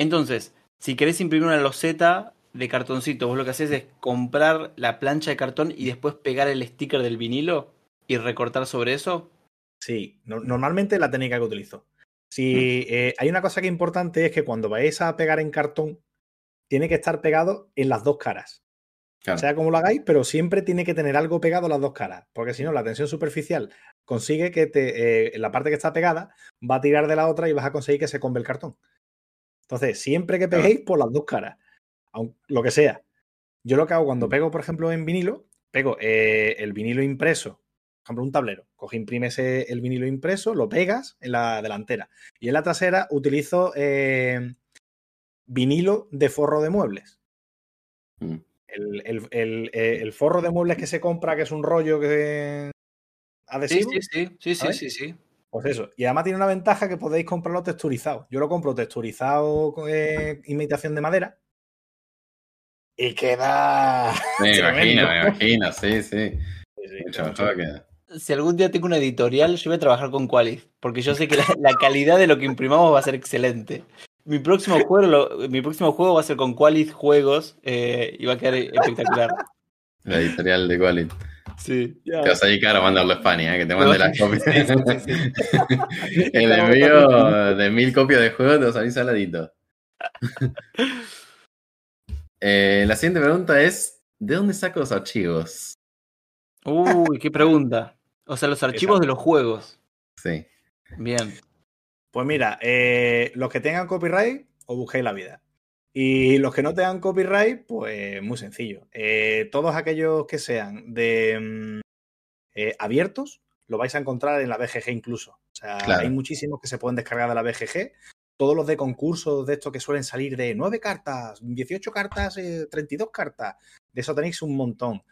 Entonces, si querés imprimir una loseta de cartoncito, vos lo que haces es comprar la plancha de cartón y después pegar el sticker del vinilo y recortar sobre eso. Sí, no- normalmente la técnica que utilizo. Si eh, hay una cosa que es importante es que cuando vais a pegar en cartón, tiene que estar pegado en las dos caras. Claro. Sea como lo hagáis, pero siempre tiene que tener algo pegado a las dos caras. Porque si no, la tensión superficial consigue que te, eh, la parte que está pegada va a tirar de la otra y vas a conseguir que se combe el cartón. Entonces, siempre que peguéis por las dos caras, lo que sea. Yo lo que hago cuando pego, por ejemplo, en vinilo, pego eh, el vinilo impreso, por ejemplo, un tablero. Coge, imprimes el vinilo impreso, lo pegas en la delantera. Y en la trasera utilizo eh, vinilo de forro de muebles. Mm. El, el- el- eh, el forro de muebles que se compra, que es un rollo que Sí, adhesivo. sí, sí, sí, sí, ¿sabes? sí, sí. Pues eso. Y además tiene una ventaja que podéis comprarlo texturizado. Yo lo compro texturizado con eh, imitación de madera. Y queda. Me imagino, me imagino, sí, sí. Sí, sí, Mucho mejor que. Si algún día tengo una editorial, yo voy a trabajar con Qualys, porque yo sé que la, la calidad de lo que imprimamos va a ser excelente. Mi próximo juego, lo- mi próximo juego va a ser con Qualys Juegos eh, y va a quedar espectacular. La editorial de Quality. Sí. Te vas a dedicar a mandarlo a España, ¿eh? que te mande las copias. Sí, sí, sí. El envío de mil copias de juego te va a salir saladito. Eh, la siguiente pregunta es: ¿de dónde saco los archivos? Uy, qué pregunta. O sea, los archivos de los juegos. Sí. Bien. Pues mira, eh, los que tengan copyright, os busquéis la vida. Y los que no tengan copyright, pues muy sencillo. Eh, todos aquellos que sean de mm, eh, abiertos, lo vais a encontrar en la BGG incluso. O sea, Claro. hay muchísimos que se pueden descargar de la BGG. Todos los de concursos de estos que suelen salir de 9 cartas, 18 cartas, eh, 32 cartas. De eso tenéis un montón.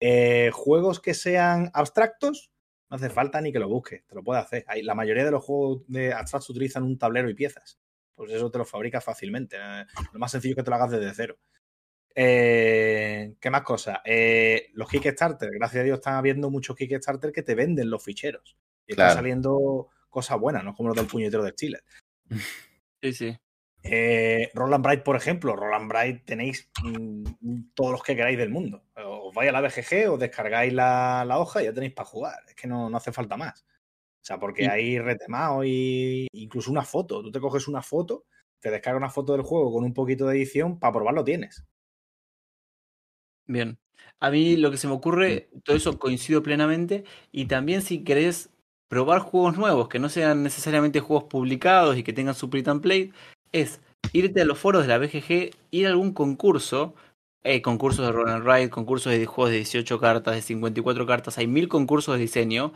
Eh, juegos que sean abstractos, no hace falta ni que lo busques, te lo puede hacer. Hay- la mayoría de los juegos de abstractos utilizan un tablero y piezas. Pues eso te lo fabricas fácilmente. Lo más sencillo es que te lo hagas desde cero. Eh, ¿Qué más cosas? Eh, los Kickstarter, gracias a Dios están habiendo muchos Kickstarter que te venden los ficheros. Y Claro. están saliendo cosas buenas, no como los del puñetero de Steelers. Sí, sí. Eh, Roland Bright, por ejemplo, Roland Bright tenéis mm, todos los que queráis del mundo. Os vais a la BGG, os descargáis la, la hoja y ya tenéis para jugar. Es que no, no hace falta más. O sea, porque hay retemado y incluso una foto. Tú te coges una foto, te descargas una foto del juego con un poquito de edición, para probarlo tienes. Bien. A mí lo que se me ocurre, todo eso coincido plenamente. Y también si querés probar juegos nuevos, que no sean necesariamente juegos publicados y que tengan su print and play, es irte a los foros de la BGG, ir a algún concurso, eh, concursos de Roll and Ride, concursos de juegos de 18 cartas, de 54 cartas, hay mil concursos de diseño,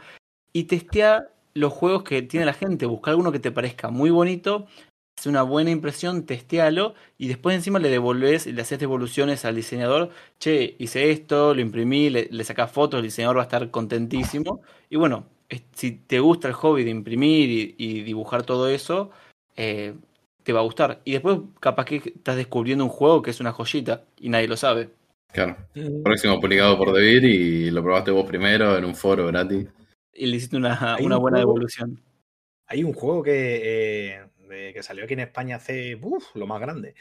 y testea los juegos que tiene la gente, busca alguno que te parezca muy bonito, hace una buena impresión, testéalo, y después encima le devolves y le haces devoluciones al diseñador, che, hice esto, lo imprimí, le, le sacás fotos, el diseñador va a estar contentísimo, y bueno, es- si te gusta el hobby de imprimir y, y dibujar todo eso, eh, te va a gustar. Y después capaz que estás descubriendo un juego que es una joyita y nadie lo sabe. Claro. Próximo publicado por Debir y lo probaste vos primero en un foro gratis. Y le hiciste una, Hay una un buena juego- devolución. Hay un juego que, eh, de- que salió aquí en España hace uf, lo más grande,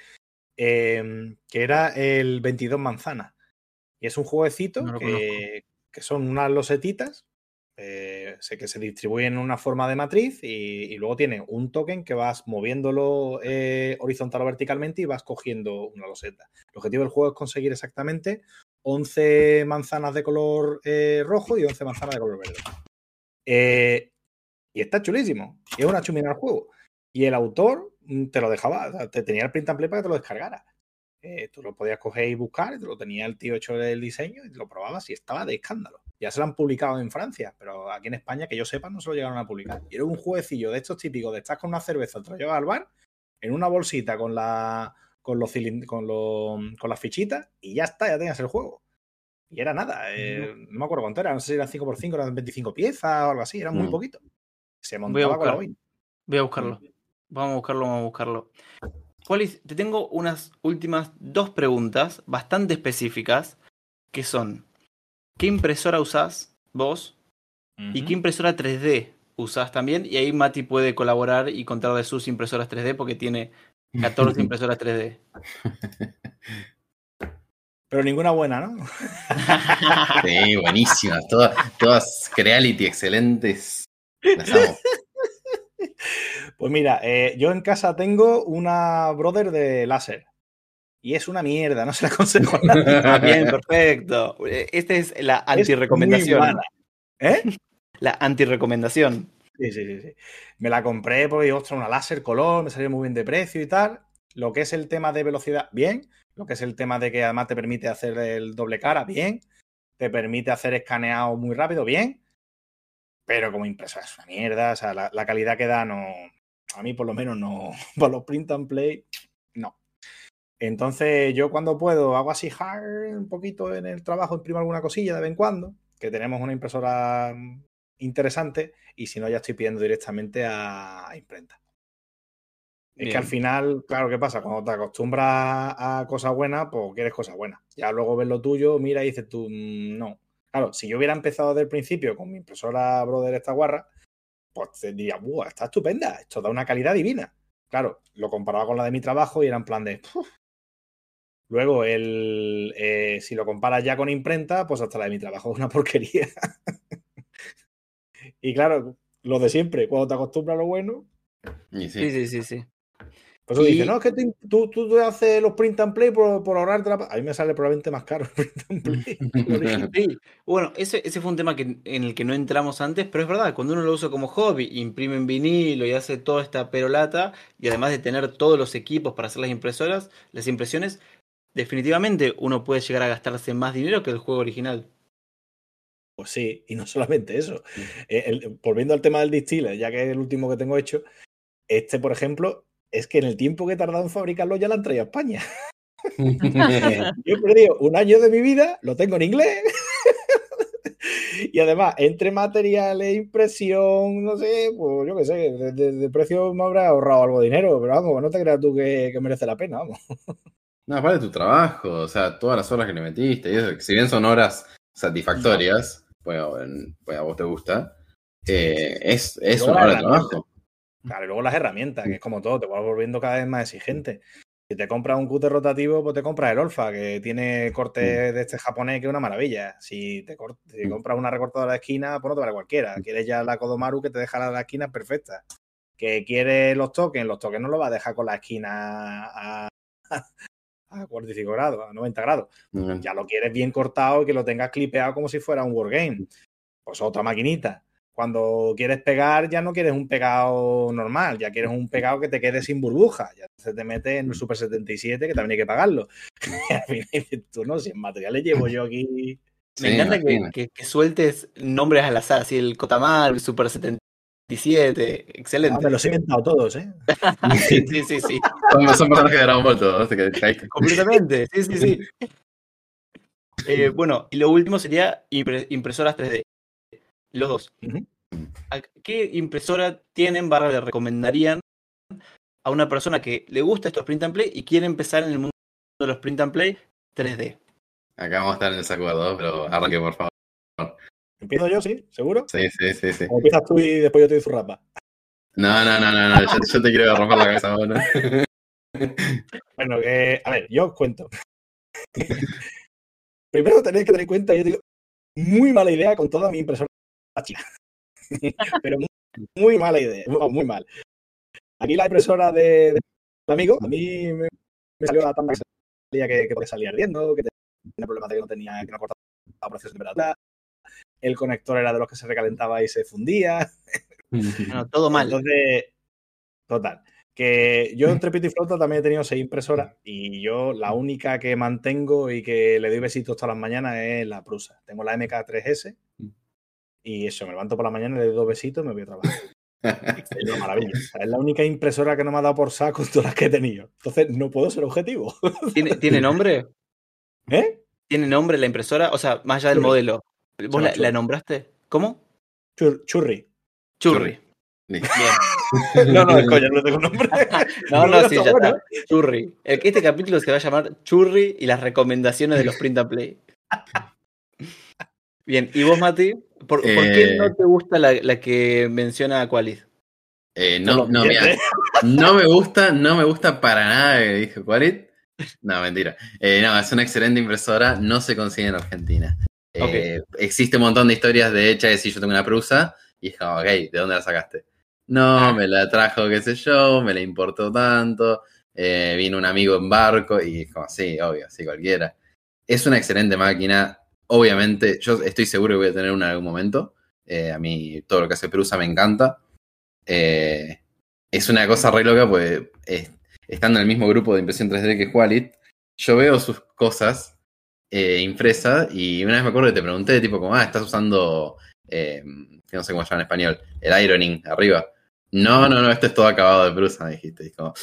eh, que era el 22 manzanas. Y es un jueguecito No que, que son unas losetitas eh, sé que se distribuyen en una forma de matriz y, y luego tiene un token que vas moviéndolo eh, horizontal o verticalmente y vas cogiendo una loseta. El objetivo del juego es conseguir exactamente 11 manzanas de color eh, rojo y 11 manzanas de color verde. Eh, y está chulísimo. Es una chumina al juego. Y el autor te lo dejaba, te tenía el print and play para que te lo descargara. Eh, tú lo podías coger y buscar, y te lo tenía el tío hecho el diseño y lo probabas y estaba de escándalo. Ya se lo han publicado en Francia, pero aquí en España, que yo sepa, no se lo llegaron a publicar. Y era un jueguecillo de estos típicos de estar con una cerveza, te lo llevas al bar, en una bolsita con la con los con, los- con las fichitas y ya está, ya tenías el juego. Y era nada, eh, no me acuerdo cuánto era, no sé si eran 5x5, eran 25 piezas o algo así, era muy Mm. poquito. Se montaba con la boina. Voy a buscarlo. Vamos a buscarlo, vamos a buscarlo. Polis, te tengo unas últimas dos preguntas bastante específicas que son, ¿qué impresora usás vos? ¿Y qué impresora 3D usás también? Y ahí Mati puede colaborar y contar de sus impresoras 3D porque tiene 14 impresoras 3D. Pero ninguna buena, ¿no? Sí, buenísimas. Todas, todas Creality excelentes. Las amo. Pues mira, eh, yo en casa tengo una brother de láser. Y es una mierda, no se la aconsejo a nadie. Ah, bien, perfecto. Eh, Esta es la antirecomendación. ¿Eh? La antirecomendación. Sí, sí, sí, sí. Me la compré porque, ostras, una láser color, me salió muy bien de precio y tal. Lo que es el tema de velocidad, bien. Lo que es el tema de que además te permite hacer el doble cara, bien. Te permite hacer escaneado muy rápido, bien. Pero como impresora es una mierda. O sea, la, la calidad que da no. A mí, por lo menos, no. Para los print and play, no. Entonces, yo cuando puedo hago así hard un poquito en el trabajo, imprimo alguna cosilla de vez en cuando. Que tenemos una impresora mm, interesante y si no ya estoy pidiendo directamente a imprenta. Es que al final, claro, ¿qué pasa? Cuando te acostumbras a cosas buenas, pues quieres cosas buenas. Ya luego ves lo tuyo, mira y dices tú, "Mm, no. Claro, si yo hubiera empezado desde el principio con mi impresora Brother esta guarra, pues te diría, ¡buah! Está estupenda, esto da una calidad divina. Claro, lo comparaba con la de mi trabajo y era en plan de. "Puf". Luego, el, eh, si lo comparas ya con imprenta, pues hasta la de mi trabajo es una porquería. y claro, lo de siempre, cuando te acostumbras a lo bueno, sí. sí, sí, sí. Por eso Y- dice, no, es que tú, tú, tú te haces los print and play por, por ahorrarte la... pa-". A mí me sale probablemente más caro el print and play. Sí, bueno, ese, ese fue un tema que, en el que no entramos antes, pero es verdad, cuando uno lo usa como hobby, imprime en vinilo y hace toda esta perolata, y además de tener todos los equipos para hacer las impresoras, las impresiones, definitivamente uno puede llegar a gastarse más dinero que el juego original. Pues sí, y no solamente eso. Eh, el- volviendo al tema del distiller, ya que es el último que tengo hecho, este, por ejemplo, es que en el tiempo que he tardado en fabricarlo ya lo han traído a España. Yo he perdido un año de mi vida, lo tengo en inglés. y además, entre materiales, impresión, no sé, pues yo qué sé, de, de- de precio me habrá ahorrado algo de dinero, pero vamos, no te creas tú que, que merece la pena, vamos. No, aparte de tu trabajo, o sea, todas las horas que le metiste, y eso, que si bien son horas satisfactorias, bueno, en- pues a vos te gusta, eh, es, es una la hora de trabajo. Claro, y luego las herramientas, que es como todo, te vas volviendo cada vez más exigente. Si te compras un cúter rotativo, pues te compras el Olfa, que tiene corte de este japonés que es una maravilla. Si te si compras una recortadora de esquina, pues no te vale cualquiera. Quieres ya la Kodomaru que te deja la, la esquina perfecta. Que quieres los tokens, los tokens no los va a dejar con la esquina a, a 45 grados, a 90 grados. Ya lo quieres bien cortado y que lo tengas clipeado como si fuera un wargame. Pues otra maquinita. Cuando quieres pegar, ya no quieres un pegado normal, ya quieres un pegado que te quede sin burbuja. Ya se te mete en el Super 77, que también hay que pagarlo. Y al final dices tú, no, si en materiales llevo yo aquí. Me Sí, encanta que, que- que sueltes nombres al azar, así el Kotamar, el Super 77, Ah, excelente. me los he inventado todos, ¿eh? Sí, sí, sí, sí. Son, son personajes de Dragon Ball todos. Completamente, sí, sí, sí. Eh, bueno, y lo último sería impre- impresoras 3D. Los dos. Ujú. ¿A ¿Qué impresora tienen, barra le recomendarían a una persona que le gusta estos print and play y quiere empezar en el mundo de los print and play 3D? Acá vamos a estar en desacuerdo, pero arranque, por favor. Empiezo yo, sí, seguro. Sí, sí, sí, sí. O empiezas tú y después yo te doy zurrapa. No, no, no, no, no. Yo, yo te quiero romper la cabeza ahora. Bueno, eh, a ver, yo os cuento. Primero tenéis que tener en cuenta, yo digo, muy mala idea con toda mi impresora china. Pero muy, muy mala idea, muy, muy mal. Aquí la impresora de, de mi amigo, a mí me, me salió la tanda que salía que, salir ardiendo, que tenía problemas de que no tenía, que no cortaba procesos de temperatura. El conector era de los que se recalentaba y se fundía. Bueno, todo mal. Entonces, total. Que yo entre Pito y Flauta también he tenido seis impresoras y yo la única que mantengo y que le doy besitos todas las mañanas es la Prusa. Tengo la MK3S y eso, me levanto por la mañana, le doy dos besitos y me voy a trabajar. Es una maravilla. Es la única impresora que no me ha dado por saco todas las que he tenido. Entonces no puedo ser objetivo. ¿Tiene, ¿Tiene nombre? ¿Eh? ¿Tiene nombre la impresora? O sea, más allá del Churri. modelo. ¿Vos la, nombraste? ¿Cómo? Chur- churri. Churri. Bien. No, no, es coña, no tengo nombre. No, no, sí, ya bueno. está. Churri. Este capítulo se va a llamar Churri y las recomendaciones de los print and play. Bien, ¿y vos, Mati? ¿Por, por qué Eh. no te gusta la, la que menciona Aqualis? Eh, Por no, no, mira, no me gusta, no me gusta para nada que dijo Qualit. No, mentira. Eh, no, es una excelente impresora, no se consigue en Argentina. Eh, Existe un montón de historias de hecha de si yo tengo una prusa y es como, ok, ¿de dónde la sacaste? No, Ah. me la trajo, qué sé yo, me la importó tanto, eh, vino un amigo en barco y es como, sí, obvio, sí, cualquiera. Es una excelente máquina, obviamente, yo estoy seguro que voy a tener una en algún momento. Eh, a mí todo lo que hace Prusa me encanta. Eh, es una cosa re loca, pues eh, estando en el mismo grupo de impresión 3D que Qualit, yo veo sus cosas eh, impresas y una vez me acuerdo que te pregunté, tipo, como, ah, estás usando, no sé cómo se llama en español, el ironing arriba. No, no, no, esto es todo acabado de Prusa, me dijiste. Y como,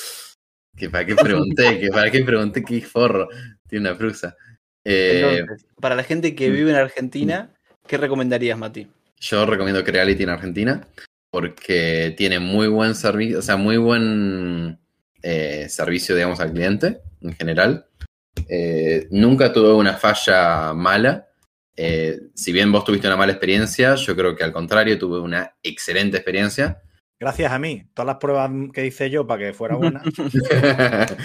que ¿para qué pregunté? que ¿Para qué pregunté qué forro tiene una Prusa? Eh, Entonces, para la gente que mm. vive en Argentina, ¿qué recomendarías, Mati? Yo recomiendo Creality en Argentina porque tiene muy buen servicio, o sea, muy buen eh, servicio, digamos, al cliente en general. Eh, nunca tuve una falla mala. Eh, si bien vos tuviste una mala experiencia, yo creo que al contrario tuve una excelente experiencia. Gracias a mí. Todas las pruebas que hice yo para que fuera buena.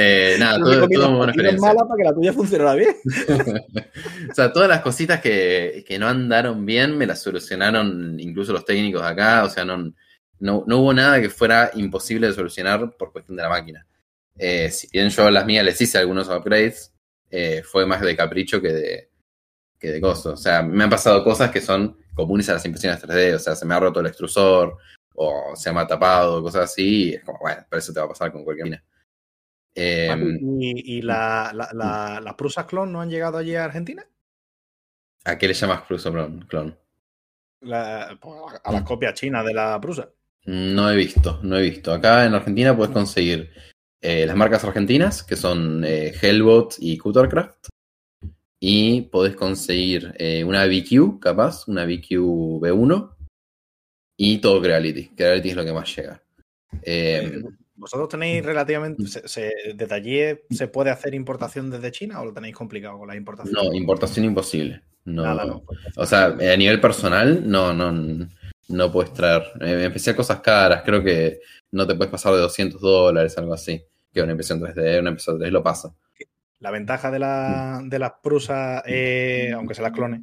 Eh, nada, tuve muy buena experiencia. malas para que la tuya funcionara bien. o sea, todas las cositas que, que no andaron bien me las solucionaron incluso los técnicos de acá. O sea, no, no, no hubo nada que fuera imposible de solucionar por cuestión de la máquina. Eh, si bien yo a las mías les hice algunos upgrades, eh, fue más de capricho que de, que de costo. O sea, me han pasado cosas que son comunes a las impresiones 3D. O sea, se me ha roto el extrusor o se ha tapado, cosas así. Y es como, bueno, pero eso te va a pasar con cualquier máquina. Eh, ¿Y, y la- la- la- las prusas clon no han llegado allí a Argentina? ¿A qué le llamas Cruzo Clon? La- a las copias chinas de la prusa. No he visto, no he visto. Acá en Argentina puedes conseguir eh, las marcas argentinas, que son eh, Hellbot y Cuttercraft. Y podés conseguir eh, una BQ, capaz, una BQ B1. Y todo Creality. Creality es lo que más llega. Eh, Eh, ¿Vosotros tenéis relativamente. se- se- ¿Desde allí se puede hacer importación desde China o lo tenéis complicado con la importación? no, importación imposible. No, Nada, no. O sea, eh, a nivel personal, no, no, no puedes traer. eh, especial cosas caras, creo que no te puedes pasar de 200 dólares, algo así. Que una impresión 3D, una impresión 3D lo pasa. La ventaja de, la- de las prusas, eh, aunque se las clones,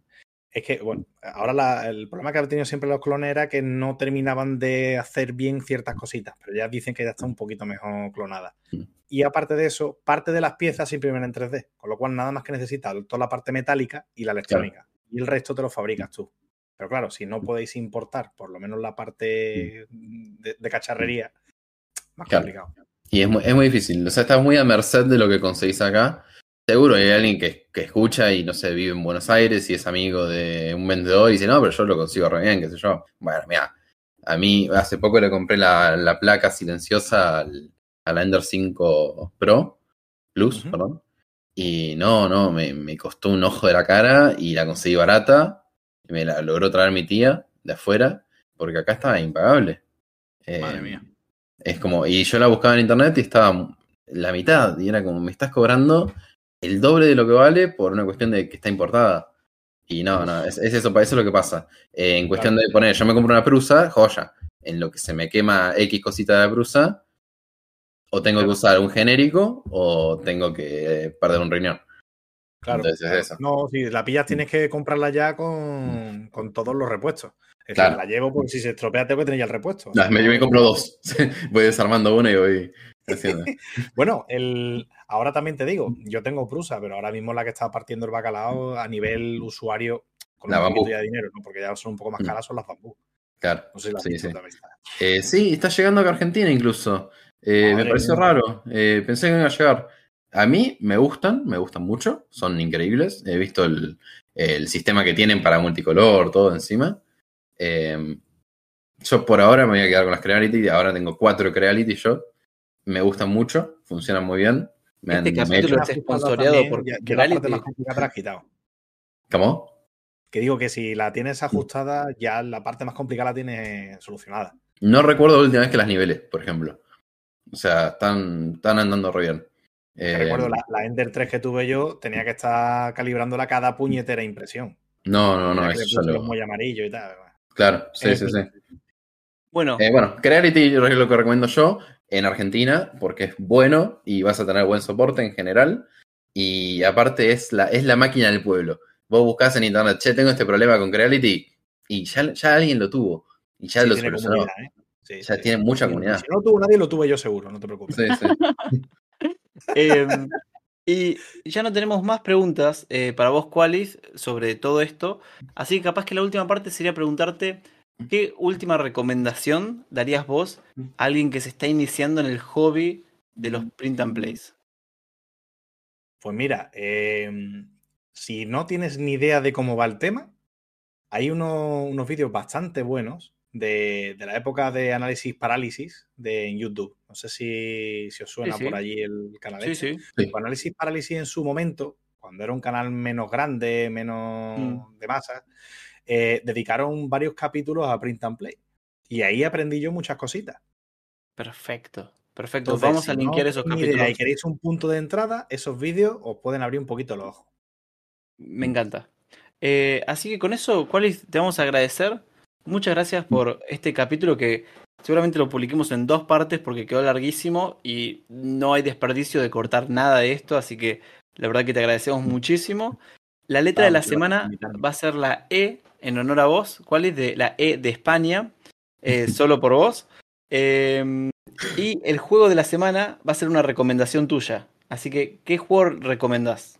es que, bueno, ahora la- el problema que han tenido siempre los clones era que no terminaban de hacer bien ciertas cositas, pero ya dicen que ya está un poquito mejor clonada. Mm. Y aparte de eso, parte de las piezas se imprimen en 3D, con lo cual nada más que necesitas toda la parte metálica y la electrónica. Y el resto te lo fabricas tú. Pero claro, si no podéis importar por lo menos la parte de, de cacharrería, más Claro. complicado. Y es muy, es muy difícil. O sea, estás muy a merced de lo que conseguís acá. Seguro hay alguien que, que escucha y no sé, vive en Buenos Aires y es amigo de un vendedor y dice, no, pero yo lo consigo re bien, qué sé yo. Bueno, mira, a mí hace poco le compré la, la placa silenciosa al, al Ender 5 Pro Plus, perdón. Y no, no, me, me costó un ojo de la cara y la conseguí barata. Y me la logró traer mi tía de afuera, porque acá estaba impagable. Madre Eh, mía. es como, y yo la buscaba en internet y estaba la mitad, y era como, me estás cobrando el doble de lo que vale por una cuestión de que está importada. Y no, no, es, es eso, eso es lo que pasa. Eh, en cuestión de poner, yo me compro una prusa, joya. En lo que se me quema X cosita de prusa, o tengo que usar un genérico, o tengo que perder un riñón. Claro. Entonces es eso. No, si la pillas tienes que comprarla ya con, con todos los repuestos. Es decir, Claro. la llevo porque si se estropea tengo que tener ya el repuesto. No, me, me compro dos. voy desarmando una y voy haciendo. Bueno, el, ahora también te digo, yo tengo Prusa, pero ahora mismo la que está partiendo el bacalao a nivel usuario con La un bambú. de dinero, ¿no? porque ya son un poco más Mm. caras, son las bambú. Claro. No sé si las Sí, sí. Eh, sí, está llegando acá a Argentina incluso. Eh, me pareció raro. eh, pensé que no iba a llegar. A mí me gustan, me gustan mucho. Son increíbles. He visto el, el sistema que tienen para multicolor, todo encima. Eh, yo por ahora me voy a quedar con las Creality. Ahora tengo cuatro Creality yo. Me gustan mucho, funcionan muy bien. Me han Este he capítulo está por ya- ya la parte más complicada te la has quitado. ¿Cómo? Que digo que si la tienes ajustada, ya la parte más complicada la tienes solucionada. No recuerdo la última vez que las nivelé, por ejemplo. O sea, están, están andando re bien. Eh, recuerdo, la, la Ender 3 que tuve yo tenía que estar calibrándola cada puñetera impresión. No, no, no, que eso le ya puse lo. muy amarillo y tal. Claro, sí, En sí, sí. Bueno, Eh, bueno, Creality es lo que recomiendo yo en Argentina porque es bueno y vas a tener buen soporte en general. Y aparte es la, es la máquina del pueblo. Vos buscás en internet, che, tengo este problema con Creality y ya, ya alguien lo tuvo y ya Sí, lo solucionó. ¿eh? Sí, Ya sí. tiene mucha comunidad. Si no lo tuvo nadie, lo tuve yo seguro, no te preocupes. Sí, sí. Em, y ya no tenemos más preguntas eh, para vos, Qualis, sobre todo esto. Así que capaz que la última parte sería preguntarte qué última recomendación darías vos a alguien que se está iniciando en el hobby de los print and plays. Pues mira, eh, si no tienes ni idea de cómo va el tema, hay uno- unos vídeos bastante buenos de, de la época de análisis parálisis de en YouTube. No sé si, si os suena sí. por allí el canal. Sí, este. sí. Sí. Pues análisis parálisis en su momento, cuando era un canal menos grande, menos Mm. de masa, eh, dedicaron varios capítulos a print and play. Y ahí aprendí yo muchas cositas. Perfecto. Perfecto. Entonces, Vamos si a no linkear esos idea capítulos. y queréis un punto de entrada, esos vídeos os pueden abrir un poquito los ojos. Me encanta. Eh, así que con eso, Qualis, te vamos a agradecer. Muchas gracias por este capítulo que seguramente lo publiquemos en dos partes porque quedó larguísimo y no hay desperdicio de cortar nada de esto, así que la verdad que te agradecemos muchísimo. La letra de la semana va a ser la E en honor a vos, Qualis, de la E de España, eh, solo por vos. Eh, y el juego de la semana va a ser una recomendación tuya. Así que, ¿qué juego recomendás?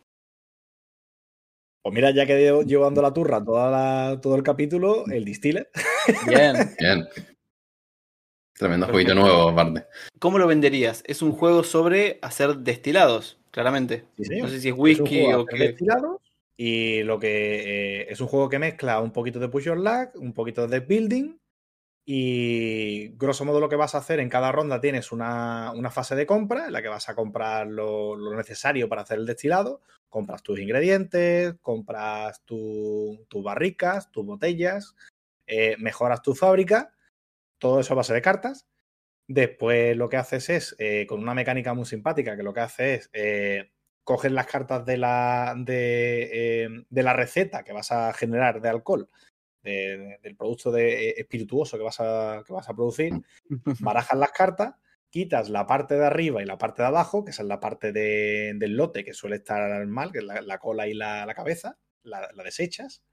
Pues mira, ya que llevo llevando la turra toda la- todo el capítulo, el distiller. Bien. Bien. Tremendo Perfecto. jueguito nuevo, aparte. ¿Cómo lo venderías? Es un juego sobre hacer destilados, claramente. Sí. No sé si es Es un whisky o qué. destilados y lo que eh, es un juego que mezcla un poquito de push your luck, un poquito de building y grosso modo lo que vas a hacer en cada ronda tienes una, una fase de compra en la que vas a comprar lo, necesario para hacer el destilado, compras tus ingredientes, compras tu- tus barricas, tus botellas, eh, mejoras tu fábrica, todo eso a base de cartas. Después lo que haces es, eh, con una mecánica muy simpática, que lo que hace es eh, coges las cartas de la, de, eh, de la receta que vas a generar de alcohol, de- de- del producto de, eh, espirituoso que vas, a, que vas a producir, barajas las cartas, quitas la parte de arriba y la parte de abajo, que esa es la parte de- del lote que suele estar mal, que es la, la cola y la, la cabeza, la, la desechas,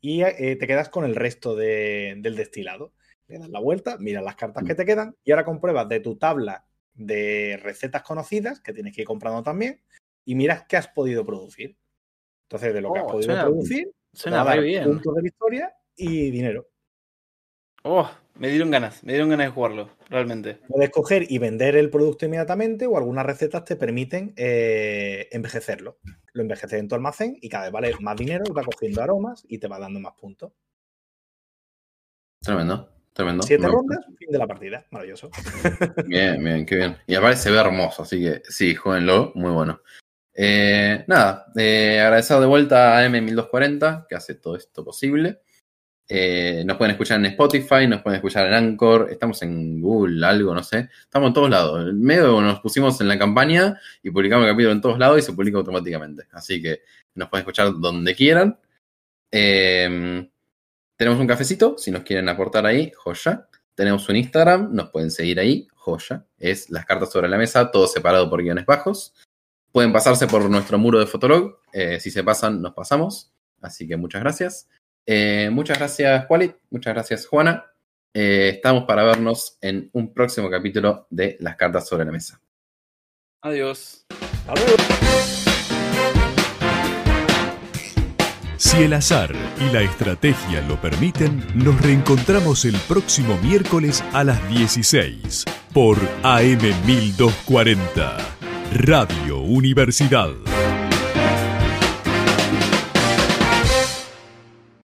y eh, te quedas con el resto de- del destilado. Le das la vuelta, miras las cartas que te quedan y ahora compruebas de tu tabla de recetas conocidas, que tienes que ir comprando también, y miras qué has podido producir. Entonces, de lo que has Oh, podido suena- producir, Suena re bien. puntos de victoria y dinero. Oh, me dieron ganas, me dieron ganas de jugarlo, realmente. Puedes coger y vender el producto inmediatamente o algunas recetas te permiten eh, envejecerlo. Lo envejeces en tu almacén y cada vez vale más dinero va cogiendo aromas y te va dando más puntos. Tremendo, tremendo. Siete Me gusta. rondas, fin de la partida. Maravilloso. Bien, bien, qué bien. Y aparte se ve hermoso, así que sí, jueguenlo, muy bueno. Eh, nada, eh, agradecer de vuelta a M1240 que hace todo esto posible. Eh, nos pueden escuchar en Spotify, nos pueden escuchar en Anchor, estamos en Google, algo, no sé. Estamos en todos lados. En medio nos pusimos en la campaña y publicamos el capítulo en todos lados y se publica automáticamente. Así que nos pueden escuchar donde quieran. Eh, tenemos un cafecito, si nos quieren aportar ahí, joya. Tenemos un Instagram, nos pueden seguir ahí, joya. Es las cartas sobre la mesa, todo separado por guiones bajos. Pueden pasarse por nuestro muro de Fotolog. eh, si se pasan, nos pasamos. Así que muchas gracias. Eh, muchas gracias, Qualit. Muchas gracias, Juana. Eh, estamos para vernos en un próximo capítulo de Las cartas sobre la mesa. Adiós. Hasta luego. Si el azar y la estrategia lo permiten, nos reencontramos el próximo miércoles a las 16 por AM 1240, Radio Universidad.